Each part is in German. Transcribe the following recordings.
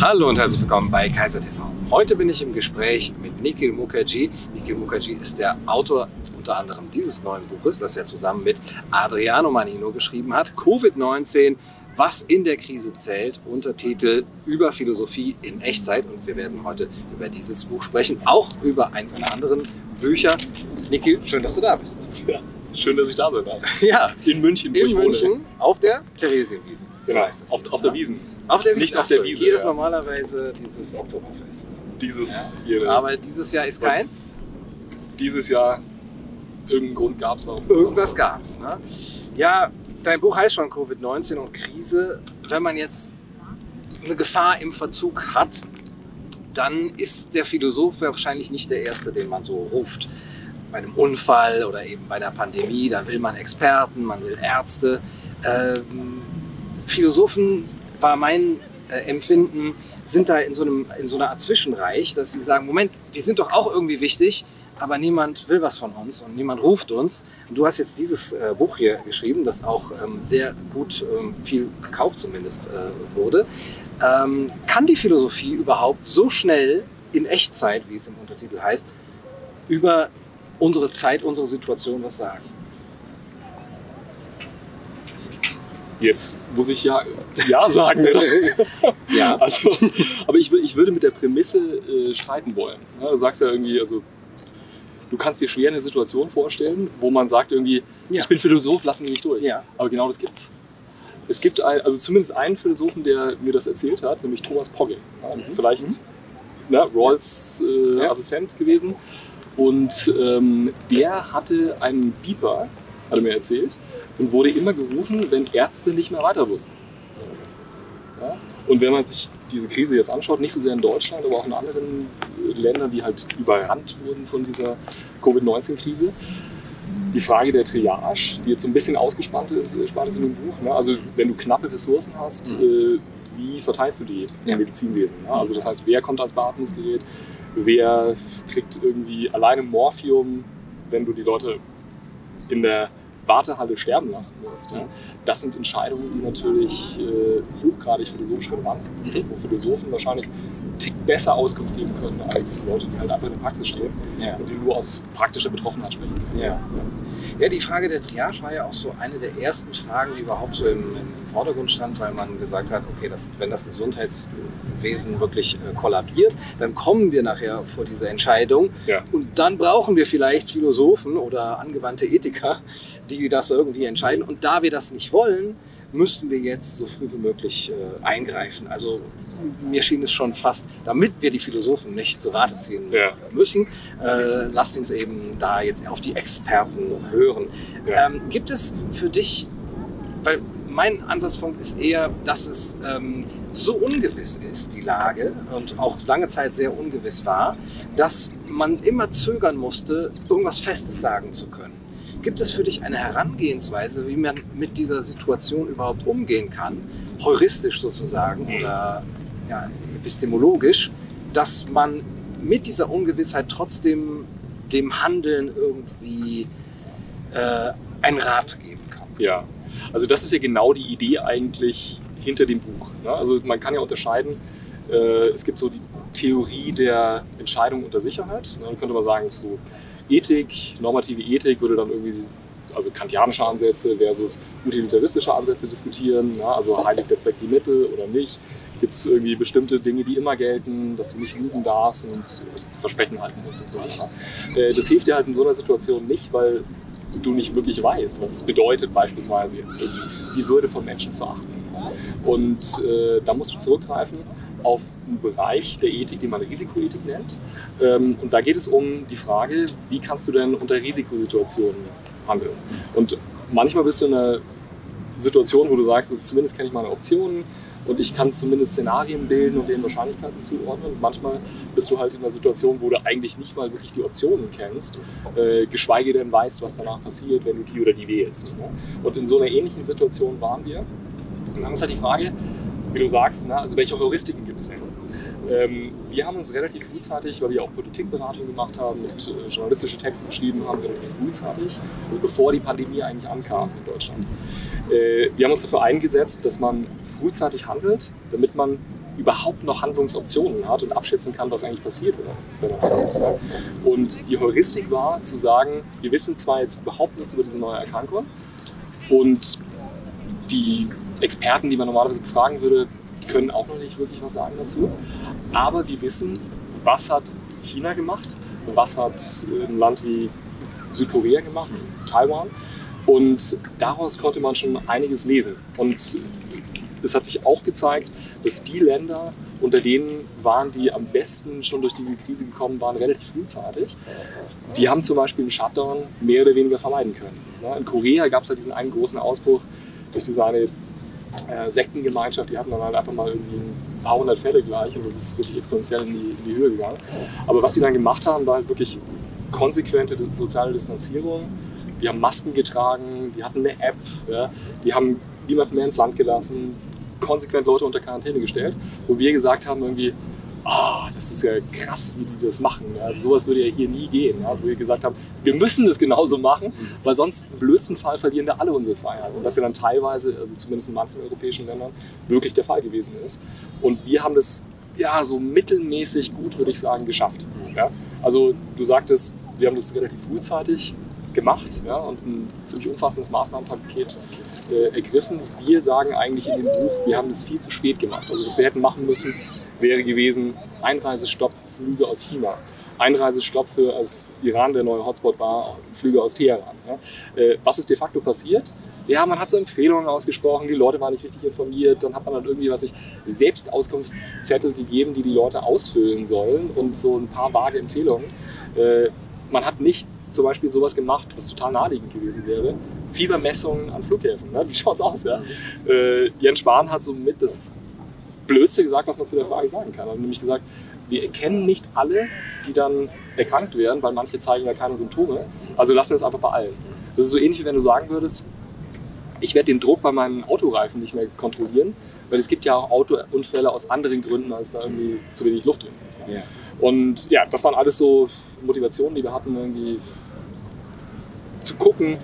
Hallo und herzlich willkommen bei Kaiser TV. Heute bin ich im Gespräch mit Nikhil Mukherjee. Nikhil Mukherjee ist der Autor unter anderem dieses neuen Buches, das er zusammen mit Adriano Manino geschrieben hat. Covid-19, was in der Krise zählt, Untertitel über Philosophie in Echtzeit. Und wir werden heute über dieses Buch sprechen, auch über eins seiner anderen Bücher. Nikhil, schön, dass du da bist. Ja, schön, dass ich da bin. Ja, In München, in München wohne. auf der Theresienwiese. Genau, heißt es. auf, auf der Wiesen. Auf der Wiese. Nicht auf der Wiese, Hier ist ja. normalerweise dieses Oktoberfest. Dieses, Ja. hier, Aber dieses Jahr ist keins. dieses Jahr, irgendeinen Grund gab es, warum. Irgendwas gab's. Ne? Ja, dein Buch heißt schon Covid-19 und Krise. Wenn man jetzt eine Gefahr im Verzug hat, dann ist der Philosoph wahrscheinlich nicht der Erste, den man so ruft. Bei einem Unfall oder eben bei einer Pandemie, dann will man Experten, man will Ärzte. Ähm, Philosophen war mein äh, Empfinden, sind da in so, einem, in so einer Art Zwischenreich, dass sie sagen, Moment, wir sind doch auch irgendwie wichtig, aber niemand will was von uns und niemand ruft uns. Und du hast jetzt dieses äh, Buch hier geschrieben, das auch ähm, sehr gut ähm, viel gekauft zumindest äh, wurde. Ähm, kann die Philosophie überhaupt so schnell in Echtzeit, wie es im Untertitel heißt, über unsere Zeit, unsere Situation was sagen? Jetzt muss ich ja Ja sagen. Oder? ja. Also, aber ich, ich würde mit der Prämisse äh, streiten wollen. Ja, du sagst ja irgendwie, also du kannst dir schwer eine Situation vorstellen, wo man sagt irgendwie, Ja. ich bin Philosoph, lassen Sie mich durch. Ja. Aber genau das gibt's. Es gibt ein, also zumindest einen Philosophen, der mir das erzählt hat, nämlich Thomas Pogge. Mhm. Vielleicht Mhm. ne, Rawls äh. Assistent gewesen. Und ähm, der hatte einen Beeper, hat er mir erzählt, und wurde immer gerufen, wenn Ärzte nicht mehr weiter wussten. Ja? Und wenn man sich diese Krise jetzt anschaut, nicht so sehr in Deutschland, aber auch in anderen Ländern, die halt überrannt wurden von dieser Covid-19-Krise, die Frage der Triage, die jetzt so ein bisschen ausgespannt ist, äh, spannend ist in dem Buch. Ne? Also wenn du knappe Ressourcen hast, äh, wie verteilst du die im Medizinwesen? Ne? Also das heißt, wer kommt ans Beatmungsgerät, wer kriegt irgendwie alleine Morphium, wenn du die Leute in der Wartehalle sterben lassen musst. Ja? Das sind Entscheidungen, die natürlich äh, hochgradig philosophisch relevant sind, Mhm. wo Philosophen wahrscheinlich einen Tick besser Auskunft geben können als Leute, die halt einfach in der Praxis stehen Ja. und die nur aus praktischer Betroffenheit sprechen. Ja. Ja, die Frage der Triage war ja auch so eine der ersten Fragen, die überhaupt so im, im Vordergrund stand, weil man gesagt hat, okay, das, wenn das Gesundheitswesen wirklich äh, kollabiert, dann kommen wir nachher vor diese Entscheidung und dann brauchen wir vielleicht Philosophen oder angewandte Ethiker, die das irgendwie entscheiden. Und da wir das nicht wollen, müssten wir jetzt so früh wie möglich äh, eingreifen. Also mir schien es schon fast, damit wir die Philosophen nicht zu Rate ziehen Ja. müssen, äh, lasst uns eben da jetzt auf die Experten hören. Ja. Ähm, gibt es für dich, weil mein Ansatzpunkt ist eher, dass es ähm, so ungewiss ist, die Lage, und auch lange Zeit sehr ungewiss war, dass man immer zögern musste, irgendwas Festes sagen zu können. Gibt es für dich eine Herangehensweise, wie man mit dieser Situation überhaupt umgehen kann, heuristisch sozusagen Mhm. oder ja, epistemologisch, dass man mit dieser Ungewissheit trotzdem dem Handeln irgendwie äh, einen Rat geben kann? Ja, also das ist ja genau die Idee eigentlich hinter dem Buch. Ne? Also man kann ja unterscheiden, äh, es gibt so die Theorie der Entscheidung unter Sicherheit. Ne? Dann könnte man sagen, so Ethik, normative Ethik würde dann irgendwie, also kantianische Ansätze versus utilitaristische Ansätze diskutieren. Ne? Also heiligt der Zweck die Mittel oder nicht? Gibt es irgendwie bestimmte Dinge, die immer gelten, dass du nicht lügen darfst und Versprechen halten musst und so weiter. Ne? Äh, das hilft dir halt in so einer Situation nicht, weil du nicht wirklich weißt, was es bedeutet, beispielsweise jetzt irgendwie die Würde von Menschen zu achten. Und äh, da musst du zurückgreifen auf einen Bereich der Ethik, den man Risikoethik nennt. Ähm, und da geht es um die Frage, wie kannst du denn unter Risikosituationen handeln? Und manchmal bist du in einer Situation, wo du sagst, zumindest kenne ich meine Optionen und ich kann zumindest Szenarien bilden und denen Wahrscheinlichkeiten zuordnen. Und manchmal bist du halt in einer Situation, wo du eigentlich nicht mal wirklich die Optionen kennst, äh, geschweige denn weißt, was danach passiert, wenn du die oder die wählst. Ne? Und in so einer ähnlichen Situation waren wir. Und dann ist halt die Frage, wie du sagst, ne, also welche Heuristiken gibt es denn? Ähm, wir haben uns relativ frühzeitig, weil wir auch Politikberatung gemacht haben, mit äh, journalistische Texte geschrieben haben, relativ frühzeitig, also bevor die Pandemie eigentlich ankam in Deutschland. Äh, wir haben uns dafür eingesetzt, dass man frühzeitig handelt, damit man überhaupt noch Handlungsoptionen hat und abschätzen kann, was eigentlich passiert, wenn er handelt. Und die Heuristik war zu sagen, wir wissen zwar jetzt überhaupt nichts über diese neue Erkrankung und die Experten, die man normalerweise befragen würde, können auch noch nicht wirklich was sagen dazu. Aber wir wissen, was hat China gemacht, was hat ein Land wie Südkorea gemacht, Taiwan. Und daraus konnte man schon einiges lesen. Und es hat sich auch gezeigt, dass die Länder, unter denen waren, die am besten schon durch die Krise gekommen waren, relativ frühzeitig, die haben zum Beispiel einen Shutdown mehr oder weniger vermeiden können. In Korea gab es ja diesen einen großen Ausbruch durch diese eine äh, Sektengemeinschaft, die hatten dann halt einfach mal irgendwie ein paar hundert Fälle gleich und das ist wirklich exponentiell in die, in die Höhe gegangen. Aber was die dann gemacht haben, war halt wirklich konsequente soziale Distanzierung. Die haben Masken getragen, die hatten eine App, ja, die haben niemanden mehr ins Land gelassen, konsequent Leute unter Quarantäne gestellt, wo wir gesagt haben irgendwie, oh, das ist ja krass, wie die das machen. Ja. Sowas würde ja hier nie gehen. Ja. Wo wir gesagt haben, wir müssen das genauso machen, weil sonst im blödsten Fall verlieren wir alle unsere Freiheit. Und das ja dann teilweise, also zumindest in manchen europäischen Ländern, wirklich der Fall gewesen ist. Und wir haben das ja so mittelmäßig gut, würde ich sagen, geschafft. Ja. Also du sagtest, wir haben das relativ frühzeitig gemacht ja, und ein ziemlich umfassendes Maßnahmenpaket äh, ergriffen. Wir sagen eigentlich in dem Buch, wir haben das viel zu spät gemacht. Also was wir hätten machen müssen, wäre gewesen Einreisestopp für Flüge aus China. Einreisestopp für, als Iran der neue Hotspot war, Flüge aus Teheran. Ja. Äh, was ist de facto passiert? Ja, man hat so Empfehlungen ausgesprochen, die Leute waren nicht richtig informiert, dann hat man dann irgendwie, was ich, selbst Auskunftszettel gegeben, die die Leute ausfüllen sollen und so ein paar vage Empfehlungen. Äh, man hat nicht zum Beispiel sowas gemacht, was total naheliegend gewesen wäre. Fiebermessungen an Flughäfen. Ne? Wie schaut's aus? Ja? Äh, Jens Spahn hat so mit das Blödste gesagt, was man zu der Frage sagen kann. Er hat nämlich gesagt, wir erkennen nicht alle, die dann erkrankt werden, weil manche zeigen ja keine Symptome. Also lassen wir es einfach bei allen. Das ist so ähnlich, wie wenn du sagen würdest, ich werde den Druck bei meinen Autoreifen nicht mehr kontrollieren, weil es gibt ja auch Autounfälle aus anderen Gründen, als da irgendwie zu wenig Luft drin ist. Ne? Ja. Und ja, das waren alles so Motivationen, die wir hatten, irgendwie zu gucken,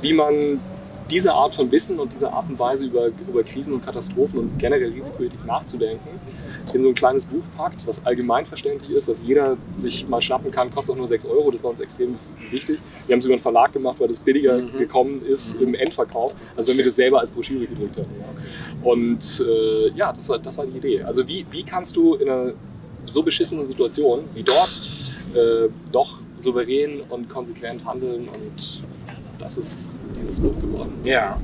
wie man diese Art von Wissen und diese Art und Weise über, über Krisen und Katastrophen und generell Risikoethik nachzudenken, in so ein kleines Buch packt, was allgemeinverständlich ist, was jeder sich mal schnappen kann, kostet auch nur 6 Euro, das war uns extrem wichtig. Wir haben sogar einen Verlag gemacht, weil das billiger mhm. gekommen ist mhm. im Endverkauf, als wenn wir das selber als Broschüre gedrückt hätten. Und äh, ja, das war, das war die Idee. Also wie, wie kannst du in einer so beschissenen Situation wie dort äh, doch souverän und konsequent handeln und das ist dieses Buch geworden. Ja.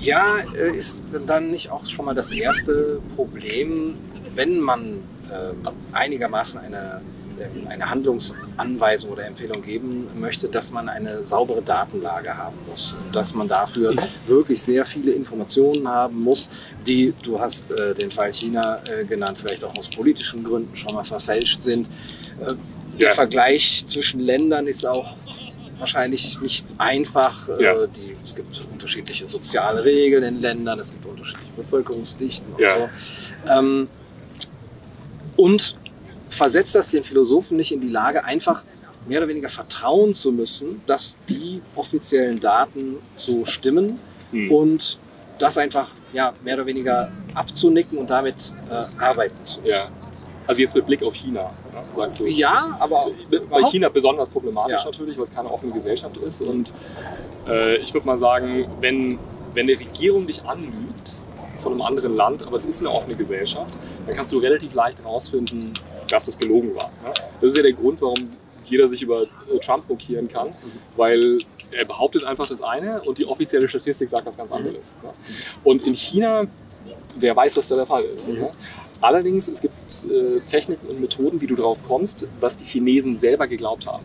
Ja, äh, ist dann nicht auch schon mal das erste Problem, wenn man äh, einigermaßen eine, äh, eine Handlungsanweisung oder Empfehlung geben möchte, dass man eine saubere Datenlage haben muss und dass man dafür mhm. wirklich sehr viele Informationen haben muss, die, du hast äh, den Fall China äh, genannt, vielleicht auch aus politischen Gründen schon mal verfälscht sind. Äh, der ja. Vergleich zwischen Ländern ist auch wahrscheinlich nicht einfach. Äh, ja. Die, es gibt unterschiedliche soziale Regeln in Ländern, es gibt unterschiedliche Bevölkerungsdichten und ja. so. Ähm, und versetzt das den Philosophen nicht in die Lage, einfach mehr oder weniger vertrauen zu müssen, dass die offiziellen Daten so stimmen hm. und das einfach ja, mehr oder weniger abzunicken und damit äh, arbeiten zu müssen. Ja. Also jetzt mit Blick auf China, sagst du? Ja, aber bei China besonders problematisch ja. natürlich, weil es keine offene Gesellschaft ist. Und äh, ich würde mal sagen, wenn, wenn eine Regierung dich anlügt von einem anderen Land, aber es ist eine offene Gesellschaft, dann kannst du relativ leicht herausfinden, dass das gelogen war. Ne? Das ist ja der Grund, warum jeder sich über äh, Trump blockieren kann, weil er behauptet einfach das eine und die offizielle Statistik sagt was ganz anderes. Ne? Und in China, wer weiß, was da der Fall ist. Mhm. Allerdings, es gibt äh, Techniken und Methoden, wie du darauf kommst, was die Chinesen selber geglaubt haben.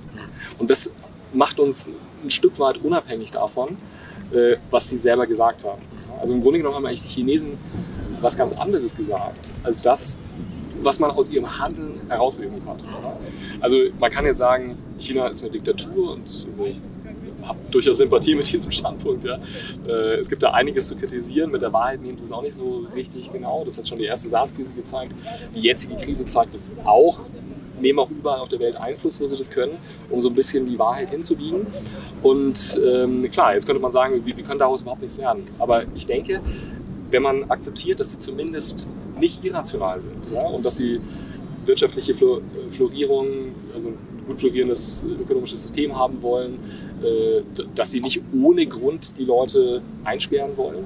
Und das macht uns ein Stück weit unabhängig davon, äh, was sie selber gesagt haben. Also im Grunde genommen haben eigentlich die Chinesen was ganz anderes gesagt, als das, was man aus ihrem Handeln herauslesen konnte. Also man kann jetzt sagen, China ist eine Diktatur und ich habe durchaus Sympathie mit diesem Standpunkt. Ja. Äh, es gibt da einiges zu kritisieren. Mit der Wahrheit nehmen sie es auch nicht so richtig genau. Das hat schon die erste SARS-Krise gezeigt. Die jetzige Krise zeigt es auch. Nehmen auch überall auf der Welt Einfluss, wo sie das können, um so ein bisschen die Wahrheit hinzubiegen. Und ähm, klar, jetzt könnte man sagen, wir, wir können daraus überhaupt nichts lernen. Aber ich denke, wenn man akzeptiert, dass sie zumindest nicht irrational sind ja? und dass sie wirtschaftliche Florierung, also gut florierendes ökonomisches System haben wollen, äh, dass sie nicht ohne Grund die Leute einsperren wollen.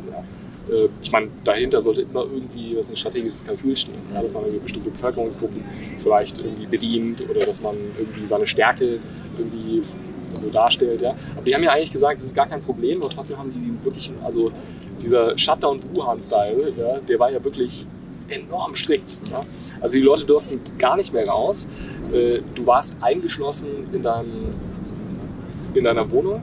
Äh, ich meine, dahinter sollte immer irgendwie was ein strategisches Kalkül stehen, dass man irgendwie bestimmte Bevölkerungsgruppen vielleicht irgendwie bedient oder dass man irgendwie seine Stärke irgendwie so darstellt. Aber die haben ja eigentlich gesagt, das ist gar kein Problem, aber trotzdem haben die wirklich, also dieser Shutdown-Wuhan-Style, der war ja wirklich enorm strikt. Also die Leute durften gar nicht mehr raus. Äh, du warst eingeschlossen in, deinem, in deiner Wohnung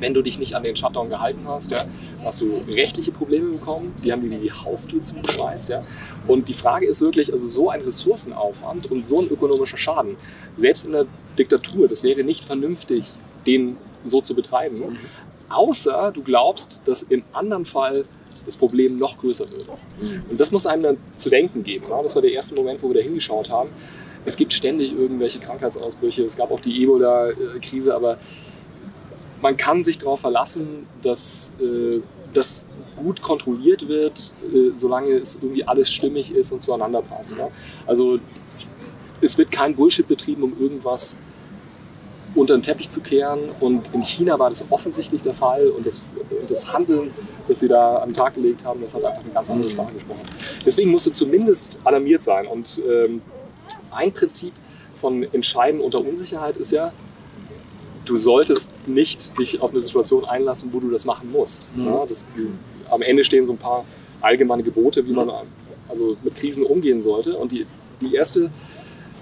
wenn du dich nicht an den Shutdown gehalten hast, ja, hast du rechtliche Probleme bekommen, die haben dir die Haustür zugeschweißt. Ja. Und die Frage ist wirklich, also so ein Ressourcenaufwand und so ein ökonomischer Schaden, selbst in der Diktatur, das wäre nicht vernünftig, den so zu betreiben, mhm. außer du glaubst, dass im anderen Fall das Problem noch größer wird. Mhm. Und das muss einem dann zu denken geben. Ja. Das war der erste Moment, wo wir da hingeschaut haben. Es gibt ständig irgendwelche Krankheitsausbrüche, es gab auch die Ebola-Krise, aber man kann sich darauf verlassen, dass äh, das gut kontrolliert wird, äh, solange es irgendwie alles stimmig ist und zueinander passt. Ja? Also es wird kein Bullshit betrieben, um irgendwas unter den Teppich zu kehren. Und in China war das offensichtlich der Fall. Und das, das Handeln, das sie da an den Tag gelegt haben, das hat einfach eine ganz andere Sprache gesprochen. Deswegen musst du zumindest alarmiert sein. Und ähm, ein Prinzip von Entscheiden unter Unsicherheit ist ja, du solltest nicht dich auf eine Situation einlassen, wo du das machen musst. Mhm. Ja, das, am Ende stehen so ein paar allgemeine Gebote, wie man also mit Krisen umgehen sollte. Und die, die erste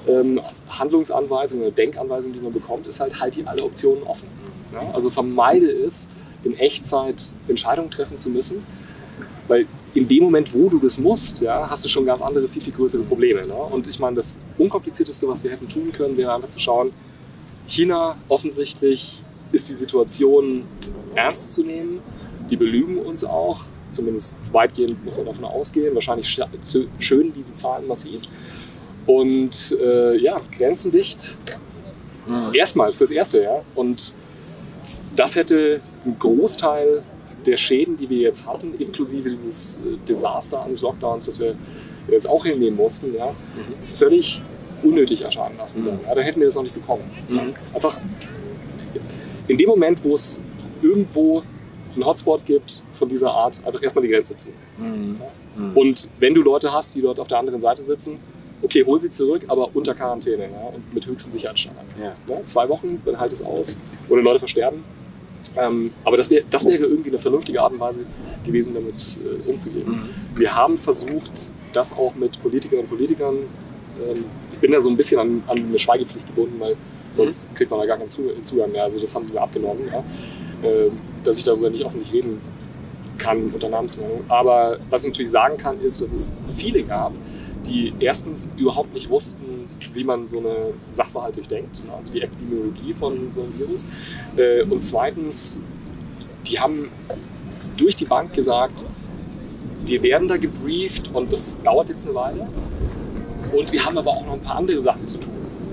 ähm, Handlungsanweisung oder Denkanweisung, die man bekommt, ist halt, halt die alle Optionen offen. Ja, also vermeide es, in Echtzeit Entscheidungen treffen zu müssen, weil in dem Moment, wo du das musst, ja, hast du schon ganz andere, viel, viel größere Probleme. Ne? Und ich meine, das Unkomplizierteste, was wir hätten tun können, wäre einfach zu schauen, China offensichtlich ist die Situation ernst zu nehmen. Die belügen uns auch, zumindest weitgehend muss man davon ausgehen. Wahrscheinlich schön die Zahlen massiv. Und äh, ja, grenzendicht. Mhm. Erstmal fürs Erste, ja. Und das hätte einen Großteil der Schäden, die wir jetzt hatten, inklusive dieses äh, Desaster eines Lockdowns, das wir jetzt auch hinnehmen mussten, ja, mhm. völlig unnötig erscheinen lassen. Mhm. Ja, dann hätten wir das auch nicht bekommen. Mhm. Einfach in dem Moment, wo es irgendwo einen Hotspot gibt von dieser Art, einfach erstmal die Grenze ziehen. Mhm. mhm. Und wenn du Leute hast, die dort auf der anderen Seite sitzen, okay, hol sie zurück, aber unter Quarantäne ja, und mit höchsten Sicherheitsstandards. Ja. Ja, zwei Wochen, dann halt es aus. Oder Leute versterben. Ähm, aber das, wär, das wäre irgendwie eine vernünftige Art und Weise gewesen, damit äh, umzugehen. Mhm. Wir haben versucht, das auch mit Politikerinnen und Politikern ähm, bin da so ein bisschen an, an eine Schweigepflicht gebunden, weil sonst mhm. kriegt man da gar keinen Zugang mehr. Also das haben sie mir abgenommen, ja. äh, dass ich darüber nicht öffentlich reden kann unter Namensnennung. Aber was ich natürlich sagen kann, ist, dass es viele gab, die erstens überhaupt nicht wussten, wie man so eine Sachverhalt durchdenkt, ne, also die Epidemiologie von so einem Virus. Äh, und zweitens, die haben durch die Bank gesagt, wir werden da gebrieft und das dauert jetzt eine Weile. Und wir haben aber auch noch ein paar andere Sachen zu tun.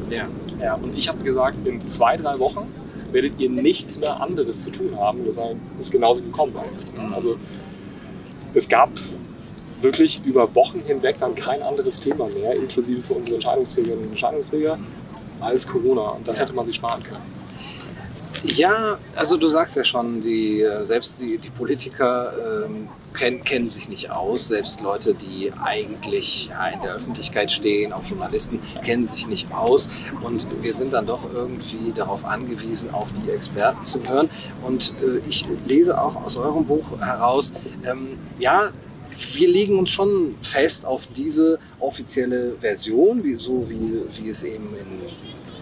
Ja. ja und ich habe gesagt, in zwei, drei Wochen werdet ihr nichts mehr anderes zu tun haben. Das ist genauso gekommen eigentlich. Ne? Also es gab wirklich über Wochen hinweg dann kein anderes Thema mehr, inklusive für unsere Entscheidungsträgerinnen und Entscheidungsträger, als Corona. Und das ja. hätte man sich sparen können. Ja, also du sagst ja schon, die, äh, selbst die, die Politiker ähm, kennen, kennen sich nicht aus. Selbst Leute, die eigentlich ja, in der Öffentlichkeit stehen, auch Journalisten, kennen sich nicht aus. Und wir sind dann doch irgendwie darauf angewiesen, auf die Experten zu hören. Und äh, ich lese auch aus eurem Buch heraus, ähm, ja, wir legen uns schon fest auf diese offizielle Version, wie, so wie, wie es eben in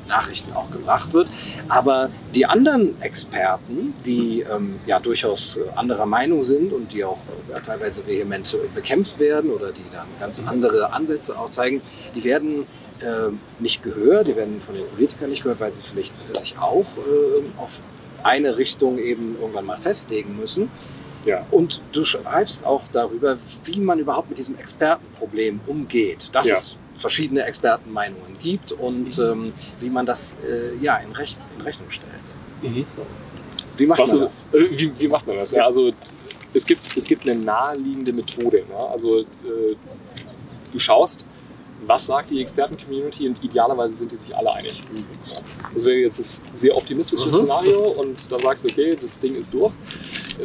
Nachrichten auch gebracht wird. Aber die anderen Experten, die ähm, ja durchaus äh, anderer Meinung sind und die auch äh, teilweise vehement bekämpft werden oder die dann ganz andere Ansätze auch zeigen, die werden äh, nicht gehört, die werden von den Politikern nicht gehört, weil sie vielleicht sich auch äh, auf eine Richtung eben irgendwann mal festlegen müssen. Ja. Und du schreibst auch darüber, wie man überhaupt mit diesem Expertenproblem umgeht. Das ja. ist verschiedene Expertenmeinungen gibt und mhm. ähm, wie man das äh, ja, in, Rech in, Rechnung stellt. Mhm. Wie macht Was man das? Äh, wie, wie, macht man das? Ja, also es gibt, es gibt eine naheliegende Methode. Ne? Also äh, du schaust, was sagt die Experten-Community und idealerweise sind die sich alle einig. Das wäre jetzt das sehr optimistische Mhm. Szenario und dann sagst du, okay, das Ding ist durch.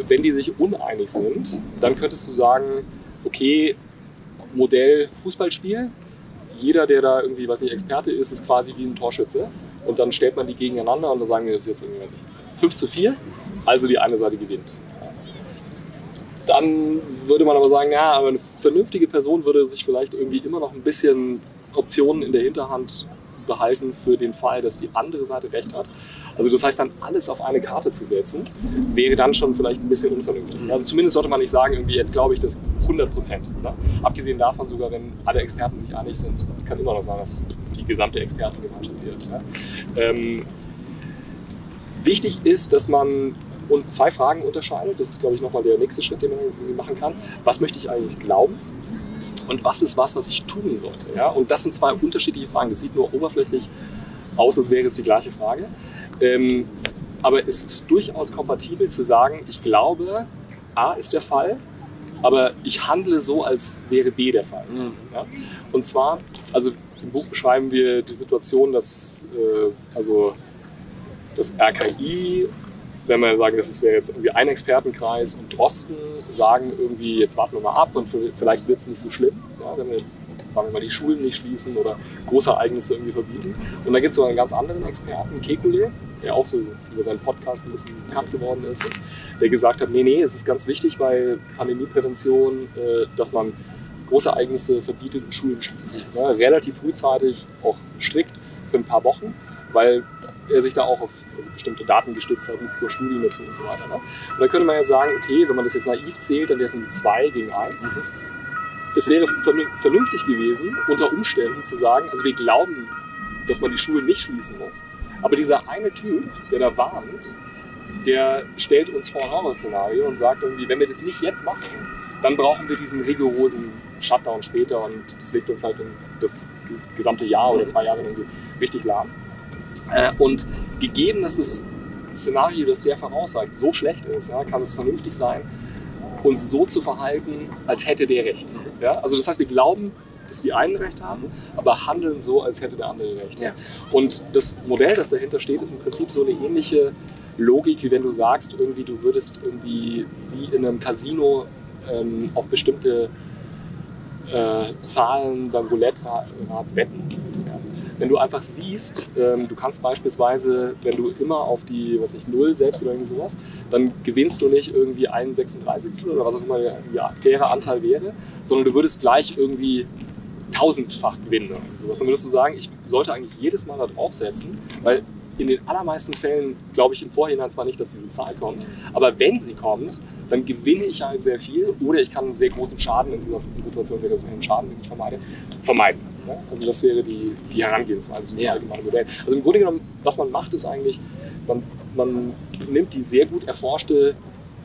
Wenn die sich uneinig sind, dann könntest du sagen, okay, Modell Fußballspiel, jeder, der da irgendwie, was nicht, Experte ist, ist quasi wie ein Torschütze und dann stellt man die gegeneinander und dann sagen wir, das ist jetzt irgendwie, weiß ich, 5 zu 4, also die eine Seite gewinnt. Dann würde man aber sagen, ja, eine vernünftige Person würde sich vielleicht irgendwie immer noch ein bisschen Optionen in der Hinterhand behalten für den Fall, dass die andere Seite recht hat. Also das heißt dann alles auf eine Karte zu setzen, wäre dann schon vielleicht ein bisschen unvernünftig. Also zumindest sollte man nicht sagen, irgendwie jetzt glaube ich das 100 Prozent. Ne? Abgesehen davon sogar, wenn alle Experten sich einig sind, kann immer noch sein, dass die gesamte Expertengemeinschaft wird. Ne? Ähm, wichtig ist, dass man und zwei Fragen unterscheidet. Das ist, glaube ich, nochmal der nächste Schritt, den man irgendwie machen kann. Was möchte ich eigentlich glauben? Und was ist was, was ich tun sollte? Ja? Und das sind zwei unterschiedliche Fragen. Das sieht nur oberflächlich aus, als wäre es die gleiche Frage. Ähm, aber es ist durchaus kompatibel zu sagen, ich glaube, A ist der Fall, aber ich handle so, als wäre B der Fall. Ja? Und zwar, also im Buch beschreiben wir die Situation, dass äh, also das RKI, wenn wir sagen, das wäre jetzt irgendwie ein Expertenkreis und Drosten sagen irgendwie, jetzt warten wir mal ab und vielleicht wird es nicht so schlimm, ja, wenn wir sagen wir mal die Schulen nicht schließen oder große Ereignisse irgendwie verbieten. Und da gibt es so einen ganz anderen Experten, Kekulé, der auch so über seinen Podcast ein bisschen bekannt geworden ist, der gesagt hat, nee, nee, es ist ganz wichtig bei Pandemieprävention, äh, dass man große Ereignisse verbietet und Schulen schließt. Ja, relativ frühzeitig, auch strikt für ein paar Wochen, weil er sich da auch auf also bestimmte Daten gestützt hat, es gibt Studien dazu und so weiter. Ne? Und dann könnte man jetzt sagen, okay, wenn man das jetzt naiv zählt, dann wäre es irgendwie 2 gegen 1. Es wäre vernünftig gewesen, unter Umständen zu sagen, also wir glauben, dass man die Schulen nicht schließen muss. Aber dieser eine Typ, der da warnt, der stellt uns vor ein Horrorszenario und sagt irgendwie, wenn wir das nicht jetzt machen, dann brauchen wir diesen rigorosen Shutdown später und das legt uns halt das gesamte Jahr oder zwei Jahre irgendwie richtig lahm. Und gegeben, dass das Szenario, das der voraussagt, so schlecht ist, ja, kann es vernünftig sein, uns so zu verhalten, als hätte der Recht. Ja? Also das heißt, wir glauben, dass die einen Recht haben, aber handeln so, als hätte der andere Recht. Ja. Und das Modell, das dahinter steht, ist im Prinzip so eine ähnliche Logik, wie wenn du sagst, irgendwie du würdest irgendwie wie in einem Casino ähm, auf bestimmte äh, Zahlen beim Roulette-Rad wetten. Wenn du einfach siehst, ähm, du kannst beispielsweise, wenn du immer auf die, was ich, Null setzt oder irgendwie sowas, dann gewinnst du nicht irgendwie einen 36. oder was auch immer der faire Anteil wäre, sondern du würdest gleich irgendwie tausendfach gewinnen oder sowas. Dann würdest du sagen, ich sollte eigentlich jedes Mal da draufsetzen, weil in den allermeisten Fällen glaube ich im Vorhinein zwar nicht, dass diese Zahl kommt, aber wenn sie kommt, dann gewinne ich halt sehr viel oder ich kann einen sehr großen Schaden in dieser Situation, wäre das einen Schaden, den ich vermeide, vermeiden. Ja? Also das wäre die, die Herangehensweise, dieses Ja. allgemeine Modell. Also im Grunde genommen, was man macht, ist eigentlich, man, man nimmt die sehr gut erforschte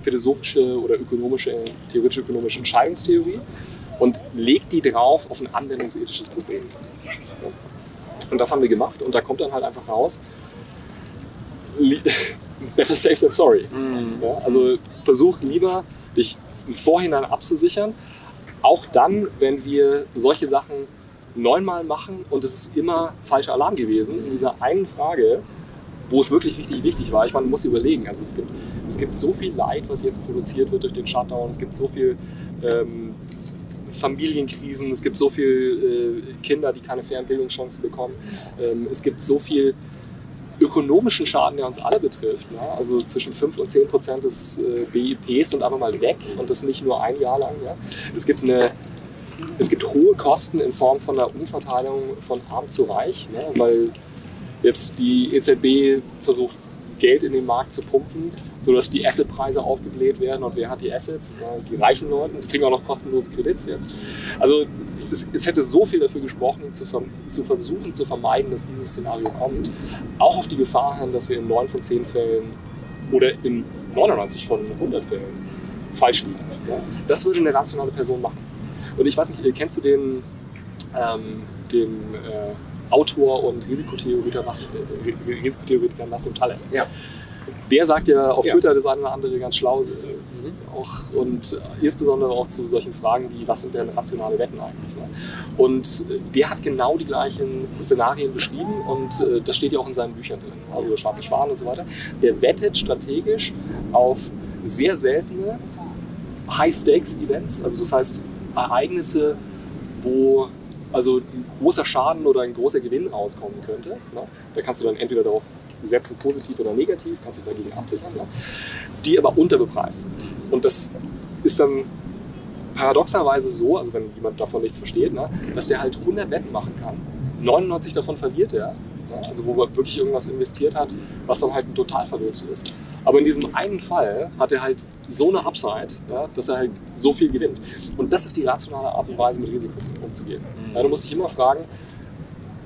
philosophische oder ökonomische, theoretische ökonomische Entscheidungstheorie und legt die drauf auf ein anwendungsethisches Problem. Und das haben wir gemacht und da kommt dann halt einfach raus, better safe than sorry. Ja, also versuch lieber, dich im Vorhinein abzusichern, auch dann, wenn wir solche Sachen neunmal machen und es ist immer falscher Alarm gewesen. In dieser einen Frage, wo es wirklich richtig wichtig war, ich meine, man muss überlegen, also es gibt, es gibt so viel Leid, was jetzt produziert wird durch den Shutdown, es gibt so viel ähm, Familienkrisen, es gibt so viel äh, Kinder, die keine fairen Bildungschancen bekommen, ähm, es gibt so viel ökonomischen Schaden, der uns alle betrifft. Ne? Also zwischen 5 und 10 Prozent des äh, BIPs sind einfach mal weg und das nicht nur ein Jahr lang. Ja? Es, gibt eine, es gibt hohe Kosten in Form von einer Umverteilung von arm zu reich, ne? weil jetzt die EZB versucht, Geld in den Markt zu pumpen, sodass die Assetpreise aufgebläht werden. Und wer hat die Assets? Die reichen Leute. Die kriegen auch noch kostenlose Kredits jetzt. Also es, es hätte so viel dafür gesprochen, zu, ver zu versuchen zu vermeiden, dass dieses Szenario kommt. Auch auf die Gefahr hin, dass wir in 9 von 10 Fällen oder in 99 von 100 Fällen falsch liegen. Ja? Das würde eine rationale Person machen. Und ich weiß nicht, kennst du den, ähm, den äh, Autor und Risikotheoretiker, Nas- äh, Risikotheoretiker Nassim Taleb? Ja. Der sagt ja auf Ja. Twitter das eine oder andere ganz schlau. äh, Mhm. Auch, und äh, insbesondere auch zu solchen Fragen wie, was sind denn rationale Wetten eigentlich? Ne? Und äh, der hat genau die gleichen Szenarien beschrieben und äh, das steht ja auch in seinen Büchern drin, also Schwarze Schwan und so weiter. Der wettet strategisch auf sehr seltene High-Stakes-Events, also das heißt Ereignisse, wo also ein großer Schaden oder ein großer Gewinn rauskommen könnte. Ne? Da kannst du dann entweder darauf setzen, positiv oder negativ, kannst dich dagegen absichern, ne? die aber unterbepreist sind. Und das ist dann paradoxerweise so, also wenn jemand davon nichts versteht, ne, dass der halt 100 Wetten machen kann, 99 davon verliert er, ne, also wo er wirklich irgendwas investiert hat, was dann halt ein Totalverlust ist. Aber in diesem einen Fall hat er halt so eine Upside, ja, dass er halt so viel gewinnt. Und das ist die rationale Art und Weise, mit Risiko umzugehen. Ja, du musst dich immer fragen,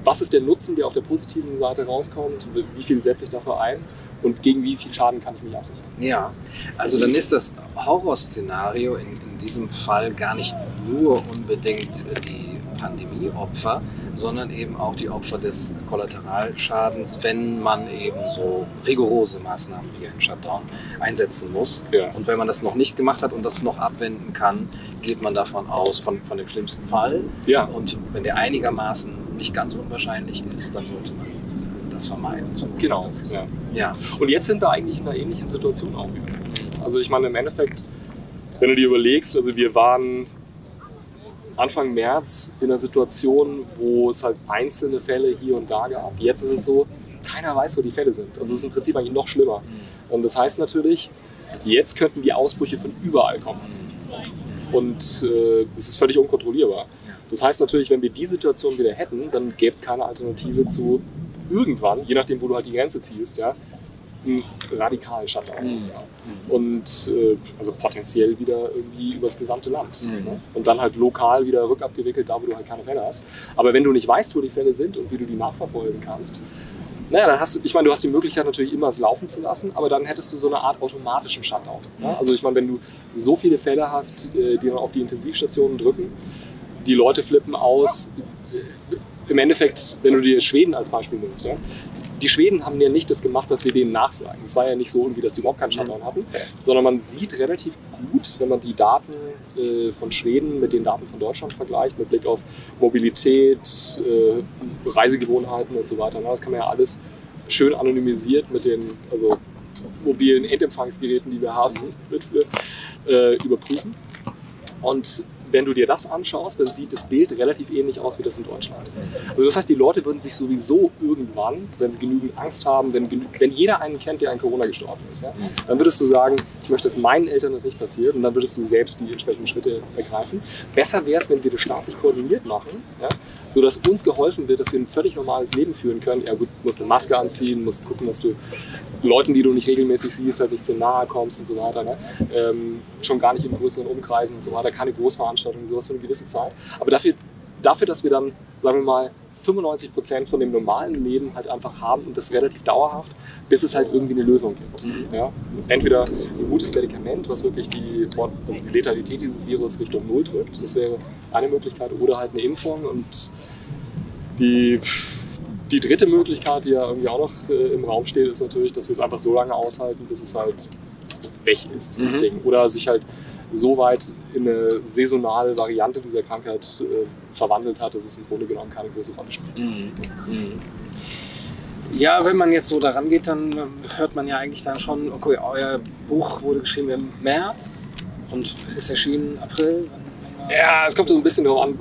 was ist der Nutzen, der auf der positiven Seite rauskommt, wie viel setze ich dafür ein und gegen wie viel Schaden kann ich mich absichern. Ja, also dann ist das Horrorszenario in, in diesem Fall gar nicht nur unbedingt die Pandemieopfer, sondern eben auch die Opfer des Kollateralschadens, wenn man eben so rigorose Maßnahmen wie ein Shutdown einsetzen muss. Ja. Und wenn man das noch nicht gemacht hat und das noch abwenden kann, geht man davon aus, von, von dem schlimmsten Fall. Ja, Und wenn der einigermaßen nicht ganz unwahrscheinlich ist, dann sollte man das vermeiden. So, genau. Ist, Ja. ja. Und jetzt sind wir eigentlich in einer ähnlichen Situation auch wieder. Also ich meine, im Endeffekt, wenn du dir überlegst, also wir waren Anfang März in einer Situation, wo es halt einzelne Fälle hier und da gab. Jetzt ist es so, keiner weiß, wo die Fälle sind. Also es ist im Prinzip eigentlich noch schlimmer. Und das heißt natürlich, jetzt könnten die Ausbrüche von überall kommen. Und äh, es ist völlig unkontrollierbar. Das heißt natürlich, wenn wir die Situation wieder hätten, dann gäbe es keine Alternative zu irgendwann, je nachdem, wo du halt die Grenze ziehst, ja, einen radikalen Shutdown. Mhm. Ja. Und äh, also potenziell wieder irgendwie übers gesamte Land. Mhm. Ne? Und dann halt lokal wieder rückabgewickelt, da wo du halt keine Fälle hast. Aber wenn du nicht weißt, wo die Fälle sind und wie du die nachverfolgen kannst, naja, dann hast du, ich meine, du hast die Möglichkeit natürlich immer es laufen zu lassen, aber dann hättest du so eine Art automatischen Shutdown. Ja? Also ich meine, wenn du so viele Fälle hast, äh, die dann auf die Intensivstationen drücken, die Leute flippen aus. Im Endeffekt, wenn du dir Schweden als Beispiel nimmst, ja? die Schweden haben ja nicht das gemacht, was wir denen nachsagen. Es war ja nicht so irgendwie, dass die überhaupt keinen Shutdown hatten, sondern man sieht relativ gut, wenn man die Daten äh, von Schweden mit den Daten von Deutschland vergleicht, mit Blick auf Mobilität, äh, Reisegewohnheiten und so weiter. Na, das kann man ja alles schön anonymisiert mit den also mobilen Endempfangsgeräten, die wir haben, mit, äh, überprüfen. Und wenn du dir das anschaust, dann sieht das Bild relativ ähnlich aus wie das in Deutschland. Also das heißt, die Leute würden sich sowieso irgendwann, wenn sie genügend Angst haben, wenn, wenn jeder einen kennt, der an Corona gestorben ist, ja, dann würdest du sagen, ich möchte, dass meinen Eltern das nicht passiert und dann würdest du selbst die entsprechenden Schritte ergreifen. Besser wäre es, wenn wir das staatlich koordiniert machen, ja, sodass uns geholfen wird, dass wir ein völlig normales Leben führen können. Ja gut, du musst eine Maske anziehen, musst gucken, dass du Leuten, die du nicht regelmäßig siehst, halt nicht zu nahe kommst und so weiter. Ne? Ähm, schon gar nicht in größeren Umkreisen und so weiter, keine Großveranstaltungen, sowas für eine gewisse Zeit. Aber dafür, dafür dass wir dann, sagen wir mal, 95 Prozent von dem normalen Leben halt einfach haben und das relativ dauerhaft, bis es halt irgendwie eine Lösung gibt. Ja? Entweder ein gutes Medikament, was wirklich die, also die Letalität dieses Virus Richtung Null drückt, das wäre eine Möglichkeit, oder halt eine Impfung und die, die dritte Möglichkeit, die ja irgendwie auch noch äh, im Raum steht, ist natürlich, dass wir es einfach so lange aushalten, bis es halt weg ist, dieses Mhm. Ding. Oder sich halt so weit in eine saisonale Variante dieser Krankheit äh, verwandelt hat, dass es im Grunde genommen keine große Rolle spielt. Mhm. Mhm. Ja, wenn man jetzt so daran geht, dann ähm, hört man ja eigentlich dann schon, okay, euer Buch wurde geschrieben im März und ist erschienen im April. Ja, es kommt so ein bisschen darauf an,